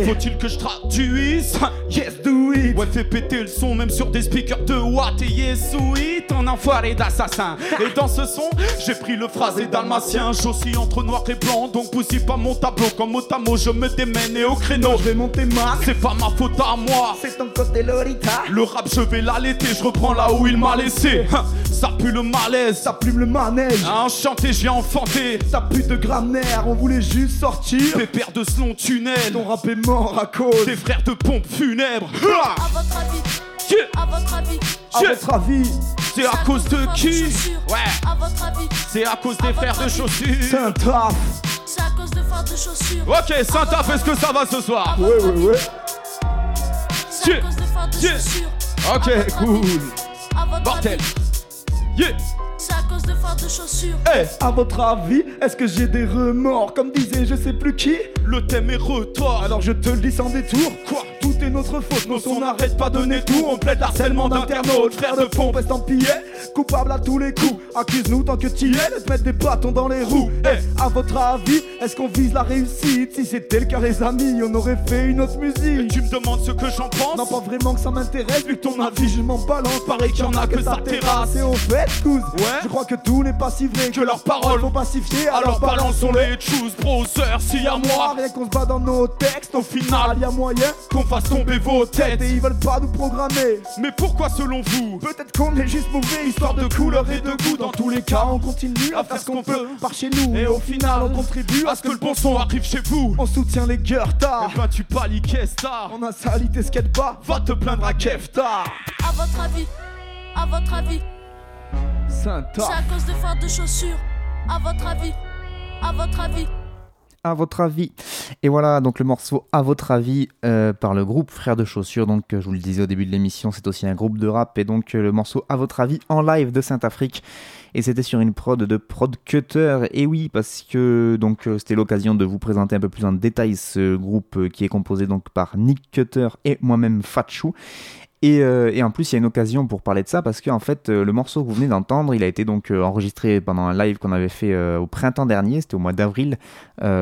Faut-il que je traduise? Yes, do it. Ouais, fais péter le son, même sur des speakers de Watt et yes, oui ton enfoiré d'assassin. Et dans ce son, j'ai pris le phrasé dalmatien. J'oscille entre noir et blanc, donc bousille pas mon tableau. Comme mot à mot, je me démène et au créneau. Je vais monter ma. C'est pas ma faute à moi.
C'est ton côté Lorita.
Le rap, je vais l'allaiter. Je reprends là où il m'a laissé. Hein, ça pue le malaise.
Ça plume le manège.
Enchanté, j'ai enfanté.
Ça pue de grammaire. On voulait juste sortir.
Pépère de ce long tunnel.
Ton rap est mort à cause
des frères de pompe funèbre.
À votre avis. À votre avis.
À votre avis.
C'est à cause de qui Ouais. C'est à cause des frères de chaussures.
C'est un taf.
C'est à cause de frères de chaussures.
Ok, saint taf, est-ce que ça va ce soir
Ouais, ouais, ouais.
C'est à cause de frères de chaussures.
Ok, cool. Bordel. Yeah.
C'est à cause de frères de chaussures.
Eh, à votre avis, est-ce que j'ai des remords? Comme disait je sais plus qui
Le thème est retort.
Alors je te le dis sans détour.
Quoi?
Tout est notre faute. Nos sons n'arrêtent pas de donner tout, on plaide harcèlement d'internautes. Frère de pompe estampillé, coupable à tous les coups. Accuse-nous tant que tu es de te mettre des bâtons dans les roues. Eh, à votre avis, est-ce qu'on vise la réussite? Si c'était le cas, les amis, on aurait fait une autre musique.
Tu me demandes ce que j'en pense?
Non, pas vraiment que ça m'intéresse, vu que ton avis, je m'en balance.
Pareil qu'il y en a que ça terrasse.
Et au fait, cous,
Ouais.
je crois que tout n'est pas si vrai
Que leurs paroles
faut pacifier.
Alors balançons les choses, browser, s'il y a moi
Rien qu'on se bat dans nos textes,
Au final,
y a moyen
qu'on fasse tomber vos têtes
et ils veulent pas nous programmer.
Mais pourquoi selon vous
Peut-être qu'on est juste mauvais, histoire de couleur et de goût. Dans tous les cas, on continue à faire ce qu'on peut par chez nous. Et au final, on contribue
À ce que le bon son arrive chez vous
On soutient les Goethe.
Eh ben tu Kesta
On a sali tes skatebas.
Va te plaindre à Kefta
À votre avis, à votre avis, c'est à cause de fautes de chaussures. À votre avis, à votre avis.
À votre avis Et voilà, donc le morceau à votre avis euh, par le groupe Frères de Chaussures. Donc, euh, je vous le disais au début de l'émission, c'est aussi un groupe de rap. Et donc, euh, le morceau à votre avis en live de Saint-Afrique. Et c'était sur une prod de Prod Cutter. Et oui, parce que donc c'était l'occasion de vous présenter un peu plus en détail ce groupe qui est composé donc par Nick Cutter et moi-même Fatchou. Et, euh, et en plus, il y a une occasion pour parler de ça parce que en fait, euh, le morceau que vous venez d'entendre, il a été donc euh, enregistré pendant un live qu'on avait fait au printemps dernier, c'était au mois d'avril,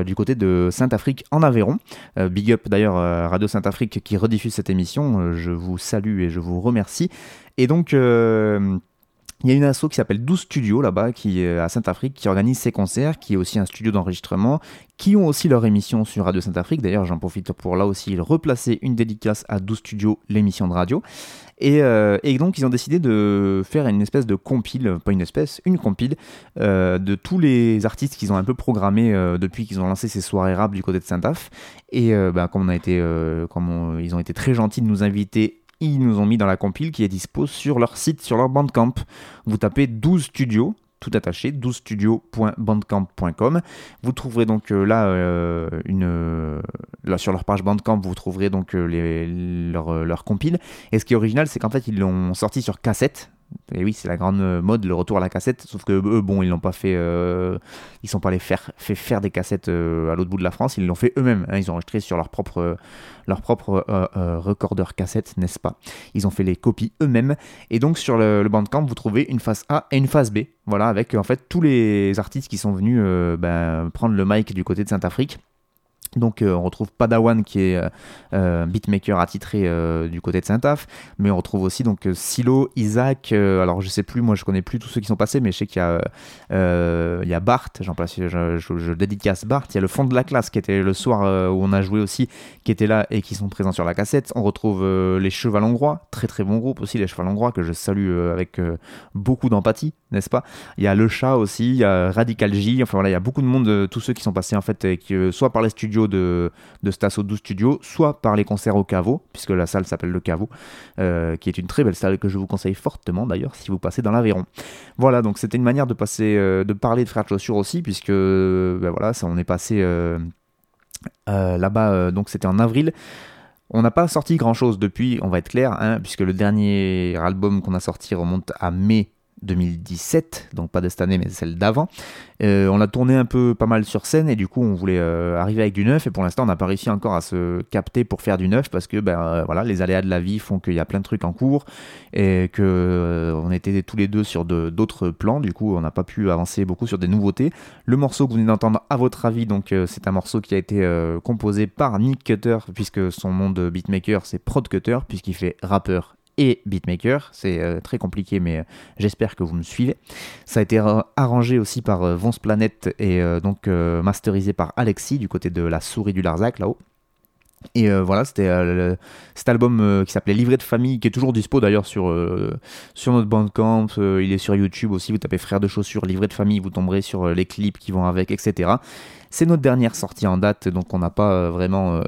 du côté de Saint-Afrique en Aveyron. Big up d'ailleurs Radio Saint-Afrique qui rediffuse cette émission. Je vous salue et je vous remercie. Et donc. Euh, il y a une asso qui s'appelle 12 Studios là-bas, qui est à Saint-Afrique, qui organise ses concerts, qui est aussi un studio d'enregistrement, qui ont aussi leur émission sur Radio Saint-Afrique. D'ailleurs, j'en profite pour là aussi replacer une dédicace à 12 Studios, l'émission de radio. Et, euh, et donc, ils ont décidé de faire une espèce de compile, pas une espèce, une compile, euh, de tous les artistes qu'ils ont un peu programmés euh, depuis qu'ils ont lancé ces soirées rap du côté de Saint-Af. Et euh, bah, comme, on a été, euh, comme ils ont été très gentils de nous inviter ils nous ont mis dans la compile qui est dispo sur leur site, sur leur Bandcamp. Vous tapez 12 studios, tout attaché, 12studios.bandcamp.com. Vous trouverez donc euh, là, euh, euh, là, sur leur page Bandcamp, vous trouverez donc leur, leur compile. Et ce qui est original, c'est qu'en fait, ils l'ont sorti sur cassette. Et oui, c'est la grande euh, mode, le retour à la cassette. Sauf que eux, bon, ils l'ont pas fait. euh, ils sont pas allés faire, des cassettes euh, à l'autre bout de la France. Ils l'ont fait eux-mêmes. hein. Ils ont enregistré sur leur propre, leur propre recorder cassette, n'est-ce pas? Ils ont fait les copies eux-mêmes. Et donc sur le, le Bandcamp, vous trouvez une face A et une face B. Voilà, avec en fait tous les artistes qui sont venus ben, prendre le mic du côté de Saint-Afrique. Donc euh, on retrouve Padawan qui est euh, euh, beatmaker attitré euh, du côté de Saint-Af, mais on retrouve aussi donc Silo, Isaac, alors je sais plus, moi je connais plus tous ceux qui sont passés, mais je sais qu'il y a, Bart, j'en place, je, je, je dédicace Bart, il y a le fond de la classe qui était le soir où on a joué aussi, qui était là et qui sont présents sur la cassette. On retrouve les Cheval Hongrois, très très bon groupe aussi, les Cheval Hongrois que je salue avec beaucoup d'empathie, n'est-ce pas? Il y a Le Chat aussi, il y a Radical J, enfin voilà, il y a beaucoup de monde, tous ceux qui sont passés en fait, qui, soit par les studios de, Stasso 12 Studios, soit par les concerts au Caveau, puisque la salle s'appelle le Caveau, qui est une très belle salle que je vous conseille fortement d'ailleurs si vous passez dans l'Aveyron. Voilà, donc c'était une manière de passer, euh, de parler de Frères de Chaussures aussi, puisque ben voilà, on est passé euh, euh, là-bas, donc c'était en avril. On n'a pas sorti grand chose depuis, on va être clair, hein, puisque le dernier album qu'on a sorti remonte à mai 2017, donc pas de cette année mais celle d'avant. Euh, on a tourné un peu pas mal sur scène et du coup on voulait euh, arriver avec du neuf et pour l'instant on n'a pas réussi encore à se capter pour faire du neuf parce que ben euh, voilà les aléas de la vie font qu'il y a plein de trucs en cours et que on était tous les deux sur d'autres plans du coup on n'a pas pu avancer beaucoup sur des nouveautés. Le morceau que vous venez d'entendre à votre avis c'est un morceau qui a été composé par Nick Cutter puisque son nom de beatmaker c'est Prod Cutter puisqu'il fait rappeur et beatmaker. C'est euh, très compliqué, mais euh, j'espère que vous me suivez. Ça a été ra- arrangé aussi par euh, Vonce Planète et euh, donc masterisé par Alexis du côté de la souris du Larzac là-haut. Et voilà, c'était cet album qui s'appelait Livret de famille, qui est toujours dispo d'ailleurs sur, sur notre Bandcamp. il est sur YouTube aussi. Vous tapez Frères de chaussures, Livret de famille, vous tomberez sur les clips qui vont avec, etc. C'est notre dernière sortie en date, donc on n'a pas vraiment.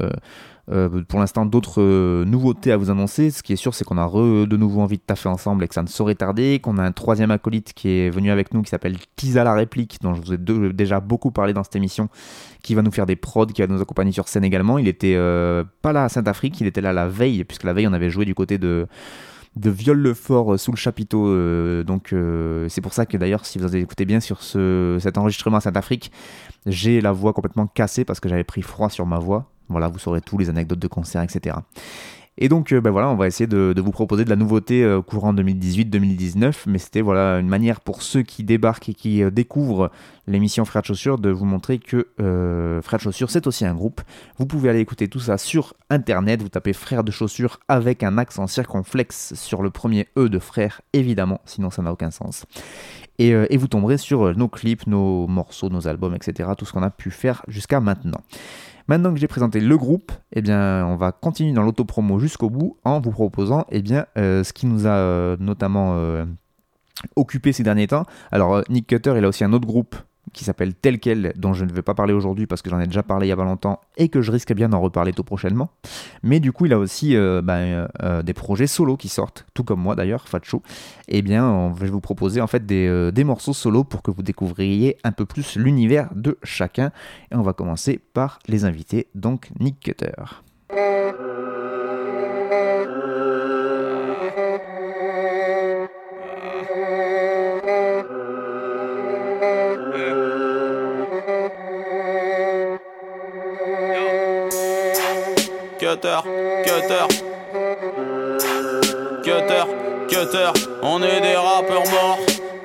Euh, pour l'instant, d'autres euh, nouveautés à vous annoncer. Ce qui est sûr, c'est qu'on a de nouveau envie de taffer ensemble et que ça ne saurait tarder. Qu'on a un troisième acolyte qui est venu avec nous qui s'appelle Tisa la réplique, dont je vous ai déjà beaucoup parlé dans cette émission, qui va nous faire des prods, qui va nous accompagner sur scène également. Il était euh, pas là à Saint-Afrique, il était là la veille, puisque la veille on avait joué du côté de de Viol-le-Fort euh, sous le chapiteau. donc c'est pour ça que d'ailleurs, si vous avez écouté bien sur ce, cet enregistrement à Saint-Afrique, j'ai la voix complètement cassée parce que j'avais pris froid sur ma voix. Voilà, vous saurez tous les anecdotes de concerts, etc. Et donc, euh, ben voilà, on va essayer de, vous proposer de la nouveauté euh, courant 2018-2019, mais c'était voilà une manière pour ceux qui débarquent et qui euh, découvrent l'émission Frères de Chaussures de vous montrer que Frères de Chaussures c'est aussi un groupe. Vous pouvez aller écouter tout ça sur internet, vous tapez Frères de Chaussures avec un accent circonflexe sur le premier E de frère, évidemment, sinon ça n'a aucun sens. Et, vous tomberez sur nos clips, nos morceaux, nos albums, etc., tout ce qu'on a pu faire jusqu'à maintenant. Maintenant que j'ai présenté le groupe, eh bien, on va continuer dans l'autopromo jusqu'au bout en vous proposant eh bien, euh, ce qui nous a euh, notamment euh, occupé ces derniers temps. Alors, Nick Cutter, il a aussi un autre groupe qui s'appelle Tel quel, dont je ne vais pas parler aujourd'hui parce que j'en ai déjà parlé il y a pas longtemps et que je risque bien d'en reparler tout prochainement. Mais du coup, il a aussi euh, bah, euh, euh, des projets solo qui sortent, tout comme moi d'ailleurs, Facho. Et eh bien, je vais vous proposer en fait des, morceaux solo pour que vous découvriez un peu plus l'univers de chacun. Et on va commencer par les invités, donc Nick Cutter.
Cutter, cutter. Cutter, cutter, on est des rappeurs morts.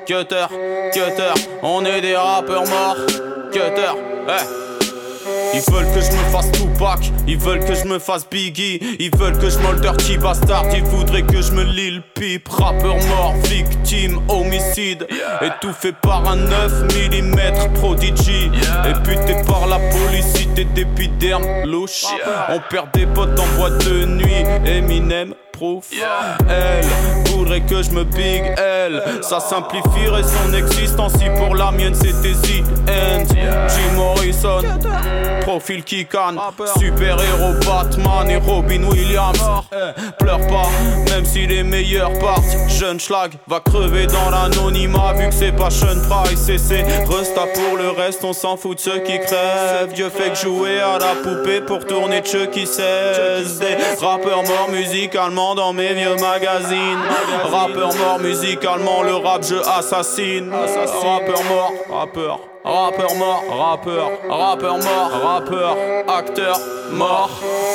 Cutter, cutter, on est des rappeurs morts. Cutter, eh. Ils veulent que je me fasse Tupac, ils veulent que je me fasse Biggie, ils veulent que je me dirty bastard, ils voudraient que je me Lil Peep, rappeur mort, victime, homicide, étouffé par un 9 mm prodigy, et buté par la police, d'épiderme louche. On perd des potes en boîte de nuit, Eminem elle voudrait que je me big elle. Ça simplifierait son existence si pour la mienne c'était The End. Jim Morrison, profil qui canne. Super héros Batman et Robin Williams. Pleure pas, même si les meilleurs partent. Jeune schlag va crever dans l'anonymat vu que c'est pas Sean Price et c'est Resta pour le reste. On s'en fout de ceux qui crèvent. Dieu fait que jouer à la poupée pour tourner Chucky 16. Des rappeurs morts musicalement dans mes vieux magazines. Rappeur mort musicalement, le rap je assassine. Rappeur mort, rappeur. Rappeur mort, rappeur, rappeur mort, rappeur, acteur mort,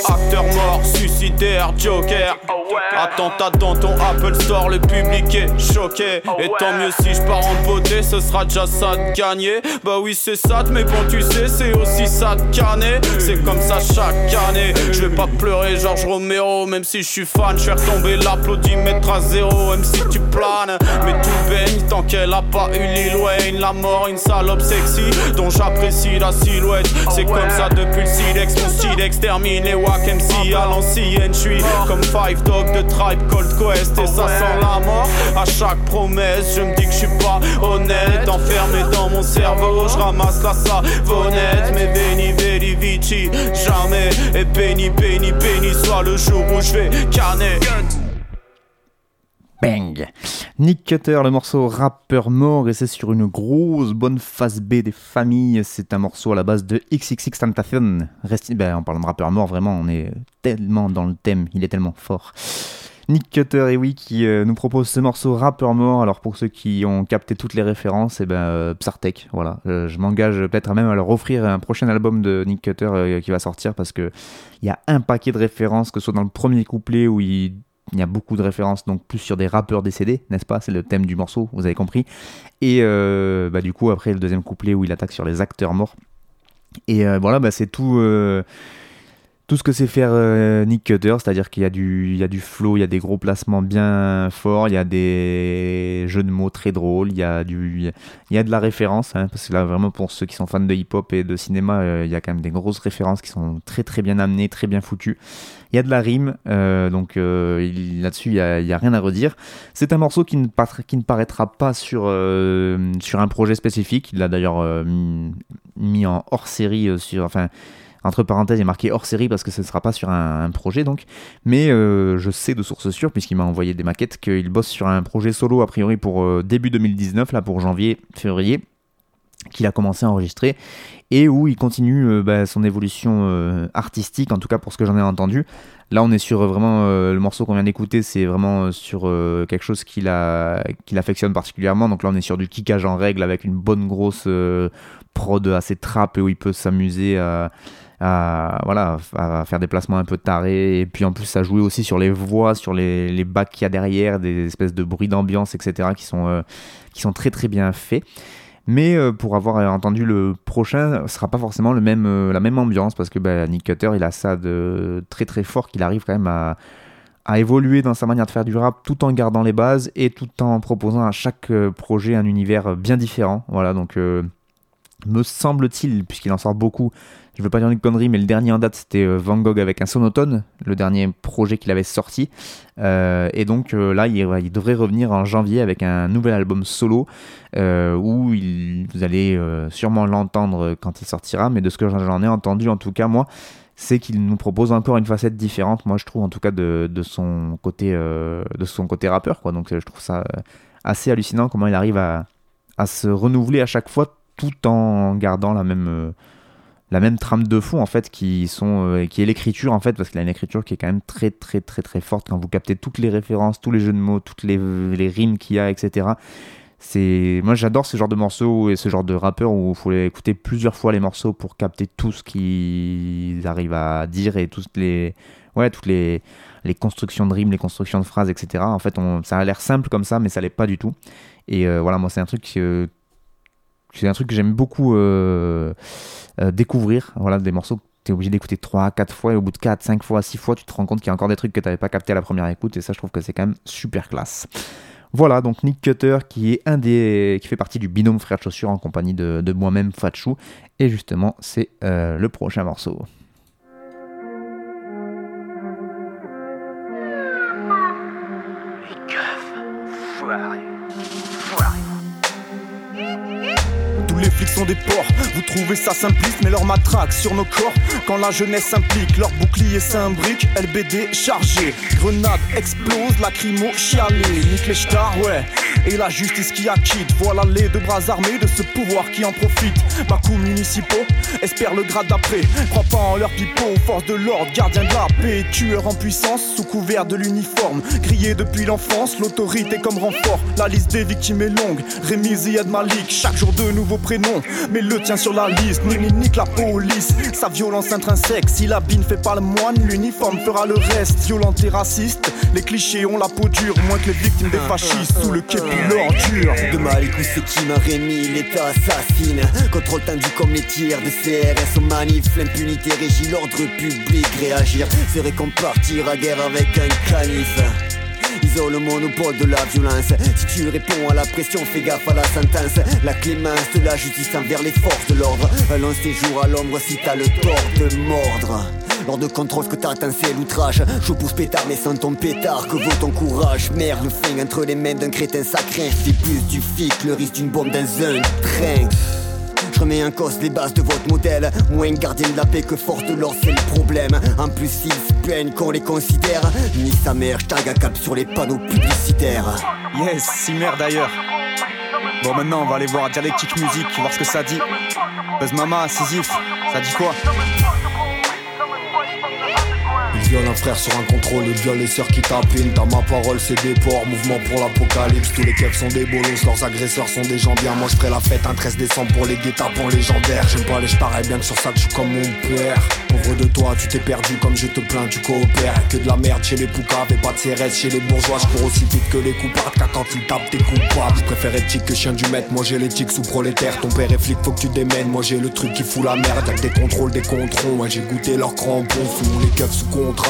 acteur mort, suicidaire, joker. Attentat dans ton Apple Store, le public est choqué. Et tant mieux si je pars en beauté, ce sera déjà ça de gagner. Bah oui, c'est ça, mais bon, tu sais, c'est aussi ça de canner. C'est comme ça chaque année. Je vais pas pleurer, Georges Romero, même si je suis fan, je vais retomber l'applaudimètre à zéro, même si tu planes. Mais tout baigne tant qu'elle a pas eu Lil Wayne, la mort, une salope, dont j'apprécie la silhouette. C'est comme ça depuis le silex, mon [LAUGHS] silex termine les wack MC à l'ancienne. J'suis comme Five Dog de Tribe Cold Quest et ça sent la mort. À chaque promesse, je me dis que je suis pas honnête. Enfermé dans mon cerveau, je ramasse la savonnette. Mais béni, béni, Vici, jamais. Et béni, béni, béni soit le jour où je vais canner.
Nick Cutter, le morceau rappeur mort, et c'est sur une grosse bonne face B des familles. C'est un morceau à la base de XXX. Reste, ben, en parlant de rappeur mort, vraiment, on est tellement dans le thème, il est tellement fort. Nick Cutter, et oui, qui euh, nous propose ce morceau rappeur mort. Alors pour ceux qui ont capté toutes les références, et eh ben euh, Psartek, voilà. Euh, je m'engage peut-être même à leur offrir un prochain album de Nick Cutter qui va sortir parce que il y a un paquet de références, que ce soit dans le premier couplet où il il y a beaucoup de références, donc plus sur des rappeurs décédés, n'est-ce pas? C'est le thème du morceau, vous avez compris. Et euh, bah, du coup, après le deuxième couplet où il attaque sur les acteurs morts. Et euh, voilà, bah, c'est tout. Euh, tout ce que c'est faire euh, Nick Cutter, c'est-à-dire qu'il y a du, il y a du flow, il y a des gros placements bien forts, il y a des jeux de mots très drôles, il y a du, il y a de la référence, hein, parce que là vraiment pour ceux qui sont fans de hip-hop et de cinéma, euh, il y a quand même des grosses références qui sont très très bien amenées, très bien foutues. Il y a de la rime, euh, donc là-dessus il y, a, il y, a, rien à redire. C'est un morceau qui ne, qui ne paraîtra pas sur sur un projet spécifique. Il l'a d'ailleurs mis en hors série sur, enfin entre parenthèses, il est marqué hors série parce que ce ne sera pas sur un, projet donc. Mais euh, je sais de sources sûres, puisqu'il m'a envoyé des maquettes, qu'il bosse sur un projet solo a priori pour euh, début 2019, là pour janvier, février qu'il a commencé à enregistrer et où il continue euh, bah, son évolution artistique, en tout cas pour ce que j'en ai entendu. Là, on est sur vraiment le morceau qu'on vient d'écouter, c'est vraiment sur quelque chose qu'il qu'il affectionne particulièrement. Donc là, on est sur du kickage en règle avec une bonne grosse prod assez trap et où il peut s'amuser à à, voilà, faire des placements un peu tarés, et puis en plus à jouer aussi sur les voix, sur les, les bacs qu'il y a derrière, des espèces de bruits d'ambiance, etc., qui sont, euh, qui sont très très bien faits. Mais euh, pour avoir entendu le prochain, ce sera pas forcément le même, euh, la même ambiance, parce que bah, Nick Cutter, il a ça de très très fort, qu'il arrive quand même à, à évoluer dans sa manière de faire du rap tout en gardant les bases et tout en proposant à chaque projet un univers bien différent. Voilà, donc me semble-t-il, puisqu'il en sort beaucoup, je veux pas dire une connerie, mais le dernier en date c'était euh, Van Gogh avec un sonotone, le dernier projet qu'il avait sorti. Euh, et donc euh, là, il, devrait revenir en janvier avec un nouvel album solo où vous allez sûrement l'entendre quand il sortira, mais de ce que j'en ai entendu en tout cas, moi, c'est qu'il nous propose encore une facette différente, moi je trouve en tout cas de, son, côté, de son côté rappeur. Quoi. Donc je trouve ça assez hallucinant comment il arrive à se renouveler à chaque fois tout en gardant la même la même trame de fond en fait qui sont euh, qui est l'écriture en fait parce qu'il a une écriture qui est quand même très très très très forte. Quand vous captez toutes les références tous les jeux de mots toutes les, les rimes qu'il y a etc c'est moi j'adore ce genre de morceaux et ce genre de rappeurs où il faut écouter plusieurs fois les morceaux pour capter tout ce qu'ils arrivent à dire et toutes les ouais toutes les les constructions de rimes les constructions de phrases etc en fait on, ça a l'air simple comme ça mais ça l'est pas du tout. Et euh, voilà moi c'est un truc que c'est un truc que j'aime beaucoup euh, euh, découvrir. Voilà, des morceaux que tu es obligé d'écouter 3, 4 fois et au bout de 4, 5 fois, 6 fois, tu te rends compte qu'il y a encore des trucs que tu n'avais pas capté à la première écoute et ça, je trouve que c'est quand même super classe. Voilà, donc Nick Cutter qui est un des qui fait partie du binôme Frère de Chaussures en compagnie de, moi-même Fatchou et justement c'est euh, le prochain morceau.
Flics sont des porcs. Vous trouvez ça simpliste, mais leur matraque sur nos corps. Quand la jeunesse s'implique, leur bouclier s'imbrique. LBD chargé, grenade explose, lacrymo chialé. Nique les stars, ouais. Et la justice qui acquitte. Voilà les deux bras armés de ce pouvoir qui en profite. Bakou municipaux espèrent le grade d'après. Crois pas en leur pipeau, force de l'ordre, gardien de la paix. Tueur en puissance, sous couvert de l'uniforme. Grillé depuis l'enfance, l'autorité comme renfort. La liste des victimes est longue. Rémi Ziad Malik, chaque jour de nouveaux mais le tien sur la liste. Ni nique la police, sa violence intrinsèque. Si l'habit ne fait pas le moine, l'uniforme fera le reste. Violent et raciste, les clichés ont la peau dure, moins que les victimes des fascistes sous le képi l'ordure.
De Malik c'est qui m'a Rémi, l'état assassine. Contrôle tendu comme les tirs de CRS au manif. L'impunité régit l'ordre public. Réagir serait qu'on partir à guerre avec un canif. Le monopole de la violence. Si tu réponds à la pression, fais gaffe à la sentence. La clémence de la justice envers les forces de l'ordre. Un séjour à l'ombre si t'as le tort de mordre. Lors de contrôle, que t'attends, c'est l'outrage. Je pousse pétard, mais sans ton pétard, que vaut ton courage? Merde, le fin entre les mains d'un crétin sacré. C'est plus du fic, le risque d'une bombe dans un train. Je remets en cause les bases de votre modèle. Moins gardien de la paix que force de l'ordre, c'est le problème. En plus, ils se plaignent qu'on les considère. Ni sa mère, je à cap sur les panneaux publicitaires.
Yes, si merde d'ailleurs. Bon, maintenant, on va aller voir Dialectic Music, voir ce que ça dit. Buzz Mama, Sisyphe, ça dit quoi?
Viole un frère sur un contrôle, il viole les sœurs qui tapinent. Dans ma parole, c'est des ports, mouvement pour l'apocalypse. Tous les keufs sont des bolos, leurs agresseurs sont des gens bien. Moi, je ferai la fête un 13 décembre pour les guet-apens légendaires. J'aime pas les pareil bien que sur ça que je suis comme mon père. Pauvre de toi, tu t'es perdu comme je te plains, tu coopères. Que de la merde chez les poucaves et pas de CRS chez les bourgeois. Je cours aussi vite que les coupables, car quand ils tapent, t'es coupable. Je préfère éthique que chien du maître, moi j'ai l'éthique sous prolétaire. Ton père est flic, faut que tu démènes. Moi j'ai le truc qui fout la merde, avec des contrôles, des contrôles. Moi j'ai goûté leurs crampons, fous les keufs sous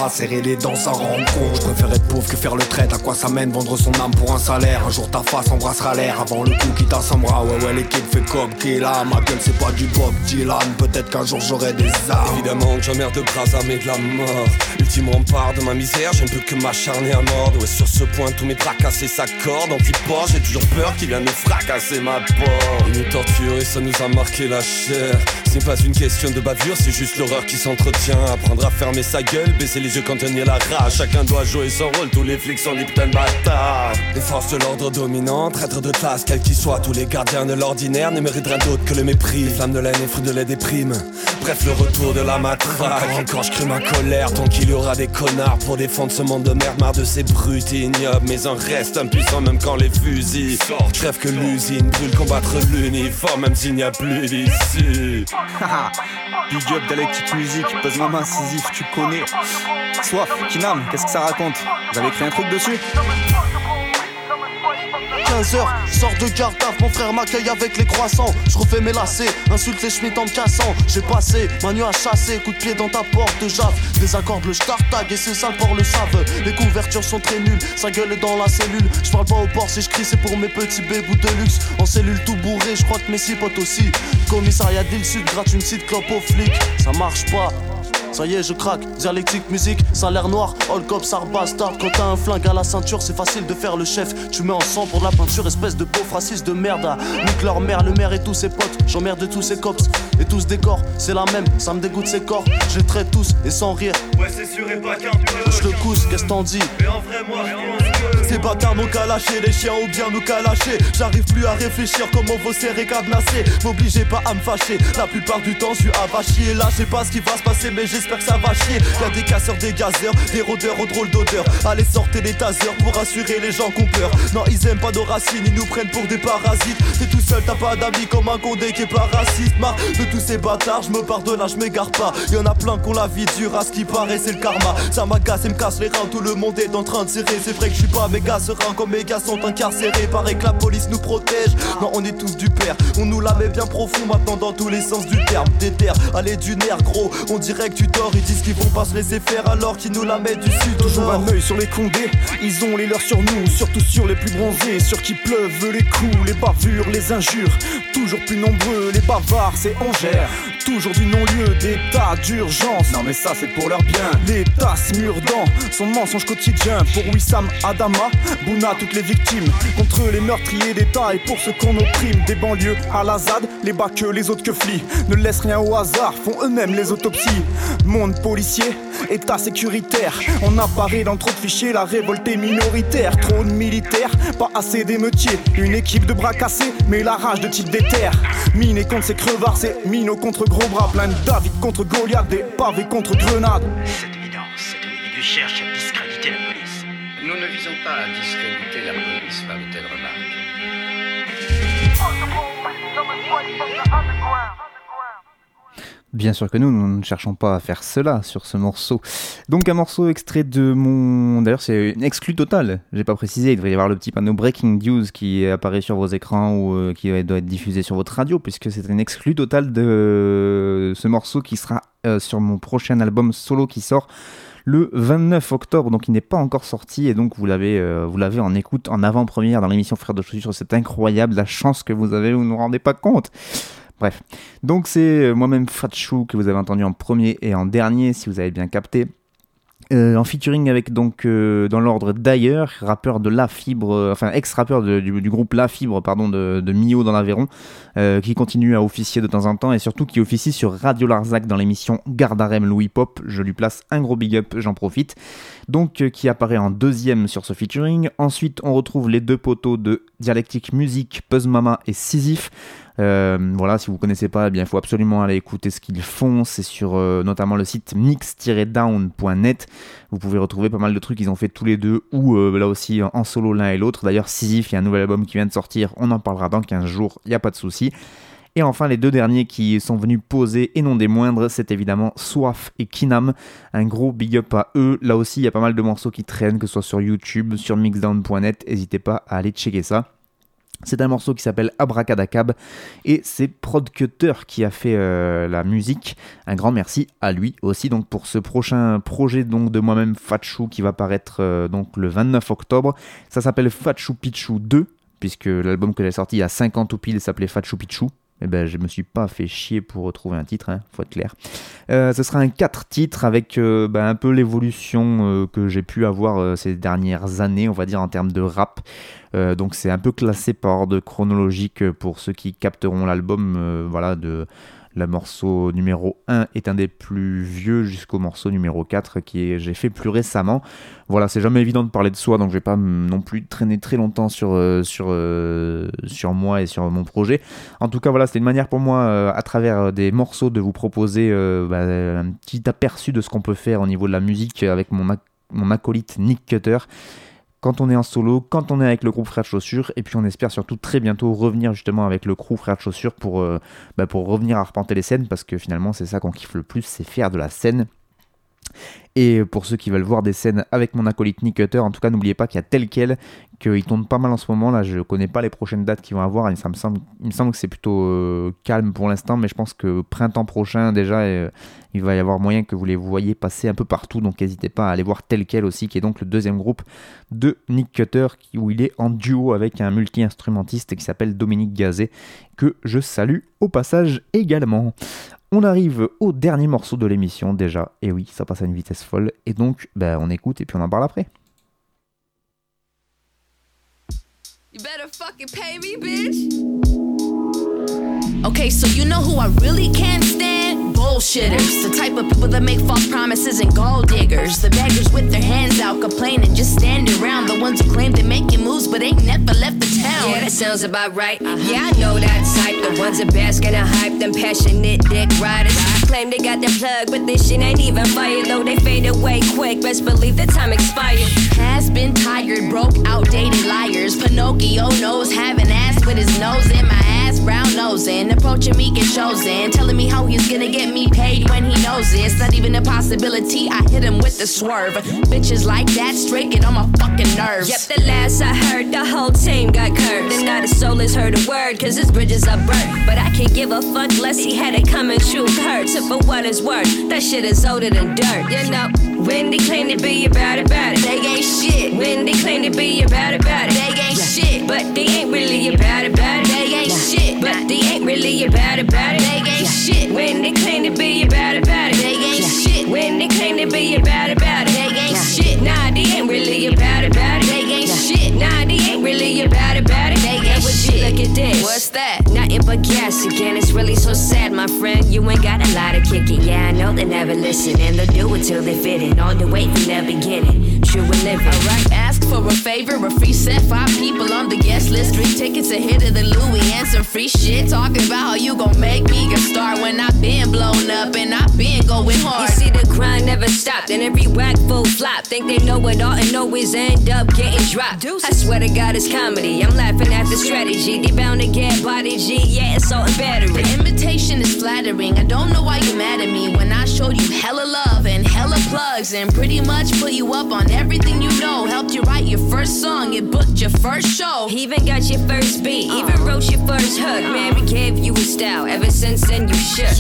serrer les dents, ça rend con. Je préfère être pauvre que faire le trait, à quoi ça mène vendre son âme pour un salaire? Un jour ta face embrassera l'air avant le coup qui t'assemblera. Ouais, ouais, l'équipe fait comme qui là, ma gueule c'est pas du Bob Dylan. Peut-être qu'un jour j'aurai des armes.
Évidemment que j'emmerde de bras armés de la mort. Ultime rempart de ma misère, je ne peux que m'acharner à mordre. Ouais, sur ce point, tous mes tracasser s'accordent. En pas, j'ai toujours peur qu'il vienne me fracasser ma porte. Il nous torture et ça nous a marqué la chair. Ce n'est pas une question de bavure, c'est juste l'horreur qui s'entretient. Apprendre à fermer sa gueule, baisser les yeux quand y la rage. Chacun doit jouer son rôle, tous les flics sont des putains de bâtards. Les forces de l'ordre dominant, traîtres de classe, quels qu'ils soient, tous les gardiens de l'ordinaire ne mériteraient rien d'autre que le mépris. Les flammes de la haine et fruits de la déprime. Bref, le retour de la matraque. Quand je crée ma colère, tant qu'il y aura des connards pour défendre ce monde de merde, marre de ces brutes ignobles. Mais un reste impuissant même quand les fusils sortent. Rêve que l'usine brûle combattre l'uniforme, même s'il n'y a plus d'issue. [LAUGHS] [LAUGHS]
Big up dialectique musique, pose ma main, tu connais. Soif, Kinam, qu'est-ce que ça raconte? Vous avez écrit un truc dessus?
15h, sors de garde mon frère m'accueille avec les croissants. Je refais mes lacets, insulte les schmitts en me cassant. J'ai passé ma nuit à chasser, coup de pied dans ta porte de jave. Désaccord le tag et c'est ça le port le savent. Les couvertures sont très nulles, sa gueule est dans la cellule. Je parle pas au port si je crie, c'est pour mes petits bébous de luxe. En cellule tout bourré, je crois que mes six potes aussi. Commissariat d'île sud, gratte une petite clope aux flics. Ça marche pas. Ça y est, je craque. Dialectique, musique, salaire noir. All cops bastard. Quand t'as un flingue à la ceinture, c'est facile de faire le chef. Tu mets en sang pour la peinture, espèce de pauvre raciste de merde. Nique leur mère, le maire et tous ses potes. J'emmerde tous ces cops et tous des corps. C'est la même, ça me dégoûte ses corps. Je les traite tous et sans rire.
Ouais, c'est sûr et pas qu'un
Je le cousse, qu'est-ce t'en dis
Mais en vrai, moi,
ces bâtards qu'à lâcher, les chiens ont bien nous lâcher. J'arrive plus à réfléchir comment vos serrer cadenassés. M'obligez pas à me fâcher, la plupart du temps je suis avachier. Là, je sais pas ce qui va se passer, mais j'espère que ça va chier. Y'a des casseurs, des gazeurs, des rôdeurs aux drôles d'odeur. Allez, sortez les tasers pour assurer les gens qu'on peur. Non, ils aiment pas nos racines, ils nous prennent pour des parasites. T'es tout seul, t'as pas d'amis comme un condé qui est pas raciste. Marre de tous ces bâtards, je me pardonne là, je m'égare pas. Y'en a plein qu'on la vie dure à ce qui paraît, c'est le karma. Ça m'agace et me casse les reins, tout le monde est en train de serrer. C'est vrai que je suis pas méga serein comme mes gars sont incarcérés. Paraît que la police nous protège. Non, on est tous du père. On nous la met bien profond maintenant dans tous les sens du terme. Des terres, allez du nerf gros. On dirait que tu dors. Ils disent qu'ils vont pas se laisser faire alors qu'ils nous la mettent du sud.
Toujours un œil sur les condés. Ils ont les leurs sur nous, surtout sur les plus bronzés. Sur qui pleuvent les coups, les bavures, les injures. Toujours plus nombreux, les bavards, c'est Angers. Toujours du non-lieu, d'état d'urgence. Non, mais ça, c'est pour leur bien. L'état se dans son mensonge quotidien. Pour Wissam Adama, Bouna, toutes les victimes. Contre les meurtriers d'État et pour ceux qu'on opprime. Des banlieues à la ZAD, les bas que les autres que flient. Ne laissent rien au hasard, font eux-mêmes les autopsies. Monde policier, État sécuritaire. On apparaît dans trop de fichiers, la révolte est minoritaire. Trop de militaires, pas assez d'émeutiers. Une équipe de bras cassés, mais la rage de type des terres. Mine contre ses crevards, c'est Mino contre gros bras. Plein de David contre Goliath, des pavés contre grenades.
Cette évidence, cet individu cherche à discréditer la police.
Nous ne visons pas à discréditer la police par de telles remarques.
Bien sûr que nous, nous ne cherchons pas à faire cela sur ce morceau. Donc un morceau extrait de mon... D'ailleurs c'est une exclu totale, j'ai pas précisé, il devrait y avoir le petit panneau Breaking News qui apparaît sur vos écrans ou euh, qui doit être diffusé sur votre radio, puisque c'est une exclu totale de ce morceau qui sera euh, sur mon prochain album solo qui sort le 29 octobre, donc il n'est pas encore sorti et donc vous l'avez euh, vous l'avez en écoute en avant-première dans l'émission Frères de Chaussures. C'est incroyable la chance que vous avez, vous ne vous rendez pas compte. Bref, donc c'est euh, moi-même Fatchou que vous avez entendu en premier et en dernier si vous avez bien capté. Euh, en featuring avec donc euh, dans l'ordre d'ailleurs, rappeur de La Fibre, enfin ex-rappeur du, groupe La Fibre, pardon, de, Mio dans l'Aveyron, qui continue à officier de temps en temps et surtout qui officie sur Radio Larzac dans l'émission Gardarem Louis Pop. Je lui place un gros big up, j'en profite. Donc qui apparaît en deuxième sur ce featuring. Ensuite, on retrouve les deux poteaux de Dialectique Musique, Puzz Mama et Sisyphe. Euh, voilà, si vous connaissez pas, eh bien, il faut absolument aller écouter ce qu'ils font. C'est sur euh, notamment le site mix-down.net. Vous pouvez retrouver pas mal de trucs qu'ils ont fait tous les deux, ou euh, là aussi en solo l'un et l'autre. D'ailleurs, Sisyphe, il y a un nouvel album qui vient de sortir. On en parlera dans 15 jours, il n'y a pas de souci. Et enfin, les deux derniers qui sont venus poser, et non des moindres, c'est évidemment Soif et Kinam. Un gros big up à eux. Là aussi, il y a pas mal de morceaux qui traînent, que ce soit sur YouTube, sur mixdown.net. N'hésitez pas à aller checker ça. C'est un morceau qui s'appelle Abracadacab et c'est Prod Cutter qui a fait euh, la musique. Un grand merci à lui aussi donc pour ce prochain projet donc de moi-même Fatchou qui va paraître euh, donc le 29 octobre. Ça s'appelle Fatchou Pichou 2 puisque l'album que j'ai sorti il y a 50 au pile s'appelait Fatchou Pichou. Eh ben, je me suis pas fait chier pour retrouver un titre, hein, faut être clair. Euh, ce sera un 4 titres avec ben, un peu l'évolution que j'ai pu avoir ces dernières années, on va dire en termes de rap. Euh, donc c'est un peu classé par ordre chronologique pour ceux qui capteront l'album. Euh, voilà, de le morceau numéro 1 est un des plus vieux jusqu'au morceau numéro 4 qui j'ai fait plus récemment. Voilà, c'est jamais évident de parler de soi, donc je vais pas non plus traîner très longtemps sur, euh, sur, moi et sur mon projet. En tout cas, voilà, c'était une manière pour moi, à travers des morceaux, de vous proposer bah, un petit aperçu de ce qu'on peut faire au niveau de la musique avec mon acolyte Nick Cutter quand on est en solo, quand on est avec le groupe Frères de Chaussures, et puis on espère surtout très bientôt revenir justement avec le crew Frères de Chaussures pour, euh, bah, revenir à arpenter les scènes, parce que finalement c'est ça qu'on kiffe le plus, c'est faire de la scène. Et pour ceux qui veulent voir des scènes avec mon acolyte Nick Cutter, en tout cas n'oubliez pas qu'il y a tel quel, qu'il tourne pas mal en ce moment. Là, je connais pas les prochaines dates qu'ils vont avoir. Me semble, il me semble que c'est plutôt euh, calme pour l'instant, mais je pense que printemps prochain déjà, euh, il va y avoir moyen que vous les voyez passer un peu partout. Donc n'hésitez pas à aller voir tel quel aussi, qui est donc le deuxième groupe de Nick Cutter, où il est en duo avec un multi-instrumentiste qui s'appelle Dominique Gazet, que je salue au passage également. On arrive au dernier morceau de l'émission déjà, et oui, ça passe à une vitesse folle, et donc ben, on écoute et puis on en parle après.
You better fucking pay me, bitch. Okay, so you know who I really can't stand? Bullshitters. The type of people that make false promises and gold diggers. The beggars with their hands out complaining, just standing around. The ones who claim they're making moves but ain't never left the town.
Yeah, that sounds about right. Uh-huh. Yeah, I know that type. The ones that bask in a hype, them passionate dick riders. Claim they got their plug, but this shit ain't even fire. Though they fade away quick, best believe the time expired.
Has been tired, broke, outdated liars. Pinocchio knows having ass with his nose in my ass, brown nosing. Approaching me, get chosen. Telling me how he's gonna get me paid when he knows it's not even a possibility. I hit him with the swerve. Bitches like that straight on my fucking nerves.
Yep, the last I heard, the whole team got cursed. And not a soul has heard a word, cause his bridges are burnt. But I can't give a fuck less he had it coming true. Hurt, so for what it's worth, that shit is older than dirt. You know, when they claim to be about it, about it,
they ain't shit.
When they claim to be about it, about it,
they ain't shit.
But they ain't really about it, about it,
they ain't shit.
But they ain't really about it, about it,
they ain't shit.
When they claim to be about it, about it,
they ain't yeah. shit.
When it came to be about it, about it,
they ain't yeah. shit.
Nah, they ain't gas again. It's really so sad, my friend. You ain't got a lot of kicking. Yeah, I know they never listen, and they'll do it till they fit in. All the way from the beginning. True and living.
Alright, ask for a favor, a free set. Five people on the guest list. Three tickets ahead of the Louis and some free shit. Talking about how you gon' make me a star when I've been blown up and I've been going hard.
You see, the grind never stopped, and every whack full flop. Think they know it all and always end up getting dropped. I swear to God, it's comedy. I'm laughing at the strategy. They bound to get body G. Yeah, it's all and battery.
The invitation is flattering. I don't know why you're mad at me when I showed you hella love and hella plugs and pretty much put you up on everything you know. Helped you write your first song, it booked your first show.
Even got your first beat, even uh. wrote your first hook. Man, we gave you a style. Ever since then, you shook.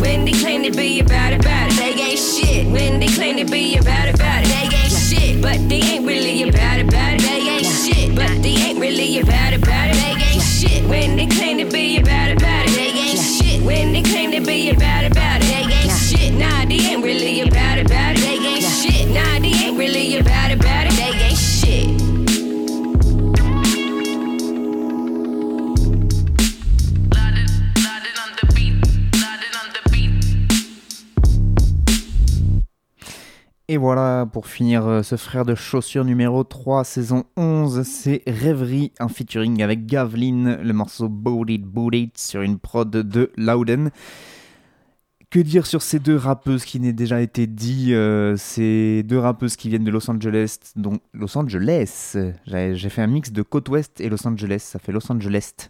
When they claim to be about it, about it,
they ain't shit.
When they claim to be about it, about it,
they ain't shit.
But they ain't really about it, about it,
they ain't shit.
But they ain't really about it, about it,
they ain't shit.
When they claim to be about it, about it,
they ain't shit.
When they claim to be about it, about it,
they ain't shit.
Nah, they ain't really about it, about it,
they ain't shit.
Nah, they ain't really about it,
Et voilà, pour finir euh, ce frère de chaussures numéro 3, saison 11, c'est Rêverie, un featuring avec Gavlin, le morceau Boat It, It sur une prod de Loudon. Que dire sur ces deux rappeuses qui n'est déjà été dit euh, Ces deux rappeuses qui viennent de Los Angeles, donc Los Angeles. J'ai fait un mix de côte ouest et Los Angeles, ça fait Los Angeles.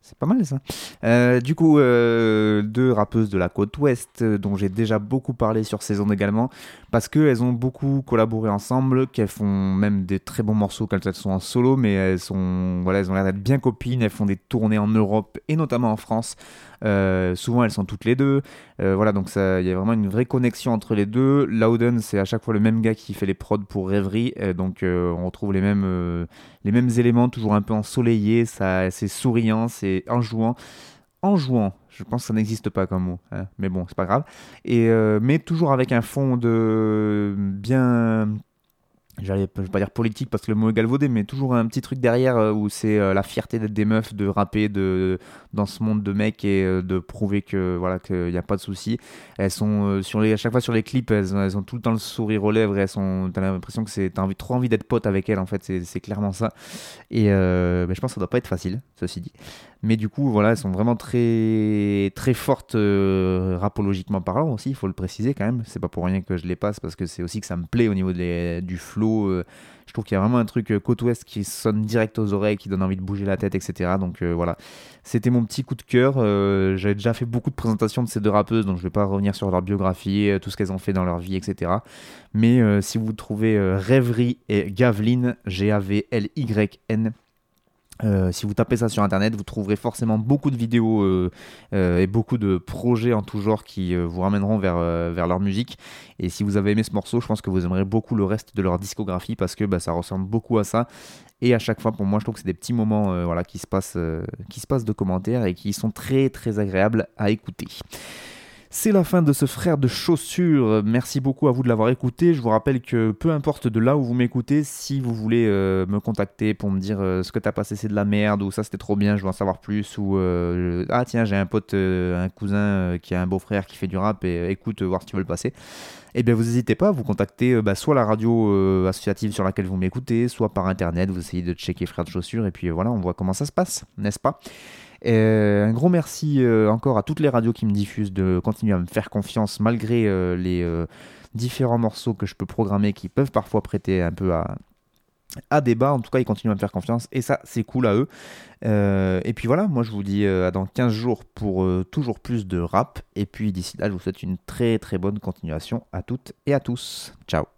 C'est pas mal ça. Euh, du coup, euh, deux rappeuses de la côte ouest euh, dont j'ai déjà beaucoup parlé sur saison également, parce qu'elles ont beaucoup collaboré ensemble, qu'elles font même des très bons morceaux quand elles sont en solo, mais elles sont, voilà, elles ont l'air d'être bien copines. Elles font des tournées en Europe et notamment en France. Euh, souvent, elles sont toutes les deux. Voilà, donc il y a vraiment une vraie connexion entre les deux. Loudon, c'est à chaque fois le même gars qui fait les prods pour Rêverie, donc on retrouve les mêmes, les mêmes éléments, toujours un peu ensoleillé. C'est souriant, c'est enjouant. Enjouant, je pense que ça n'existe pas comme mot, hein, mais bon, c'est pas grave. Et euh, mais toujours avec un fond de bien J'allais, je vais pas dire politique parce que le mot est galvaudé, mais toujours un petit truc derrière euh, où c'est euh, la fierté d'être des meufs, de rapper de, dans ce monde de mecs et euh, de prouver que voilà qu'il n'y a pas de souci. Elles sont sur les, à chaque fois sur les clips, elles, ont- tout le temps le sourire aux lèvres. et Elles sont, t'as l'impression que c'est, t'as envie, trop envie d'être pote avec elles en fait. C'est, clairement ça. Et mais je pense que ça doit pas être facile, ceci dit. Mais du coup, voilà, elles sont vraiment très très fortes rapologiquement parlant aussi. Il faut le préciser quand même. C'est pas pour rien que je les passe parce que c'est aussi que ça me plaît au niveau des- du flow euh, je trouve qu'il y a vraiment un truc euh, côte ouest qui sonne direct aux oreilles, qui donne envie de bouger la tête, etc. Donc euh, voilà, c'était mon petit coup de cœur. J'avais déjà fait beaucoup de présentations de ces deux rappeuses, donc je vais pas revenir sur leur biographie, tout ce qu'elles ont fait dans leur vie, etc. Mais si vous trouvez Rêverie et Gaveline, G-A-V-L-Y-N, euh, si vous tapez ça sur internet, vous trouverez forcément beaucoup de vidéos euh, euh, et beaucoup de projets en tout genre qui vous ramèneront vers, vers leur musique. Et si vous avez aimé ce morceau, je pense que vous aimerez beaucoup le reste de leur discographie parce que bah, ça ressemble beaucoup à ça. Et à chaque fois, pour moi, je trouve que c'est des petits moments voilà, qui, se passent, qui se passent de commentaires et qui sont très très agréables à écouter. C'est la fin de ce frère de chaussures. Merci beaucoup à vous de l'avoir écouté. Je vous rappelle que peu importe de là où vous m'écoutez, si vous voulez euh, me contacter pour me dire euh, ce que t'as passé c'est de la merde ou ça c'était trop bien, je veux en savoir plus ou euh, ah tiens j'ai un pote, un cousin qui a un beau-frère qui fait du rap et écoute voir tu veux le passer. Eh bien vous n'hésitez pas vous contacter bah, soit la radio associative sur laquelle vous m'écoutez, soit par internet. Vous essayez de checker frère de chaussures et puis voilà on voit comment ça se passe, n'est-ce pas? Euh, un gros merci euh, encore à toutes les radios qui me diffusent de continuer à me faire confiance malgré euh, les différents morceaux que je peux programmer qui peuvent parfois prêter un peu à, débat. En tout cas, ils continuent à me faire confiance et ça, c'est cool à eux. Et puis voilà, moi je vous dis à dans 15 jours pour toujours plus de rap. Et puis d'ici là, je vous souhaite une très très bonne continuation à toutes et à tous. Ciao.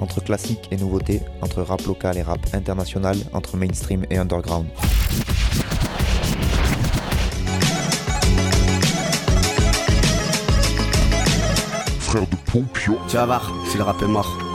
Entre classique et nouveauté, entre rap local et rap international, entre mainstream et underground.
Frère de Pompion.
Tu vas voir, si le rap est mort,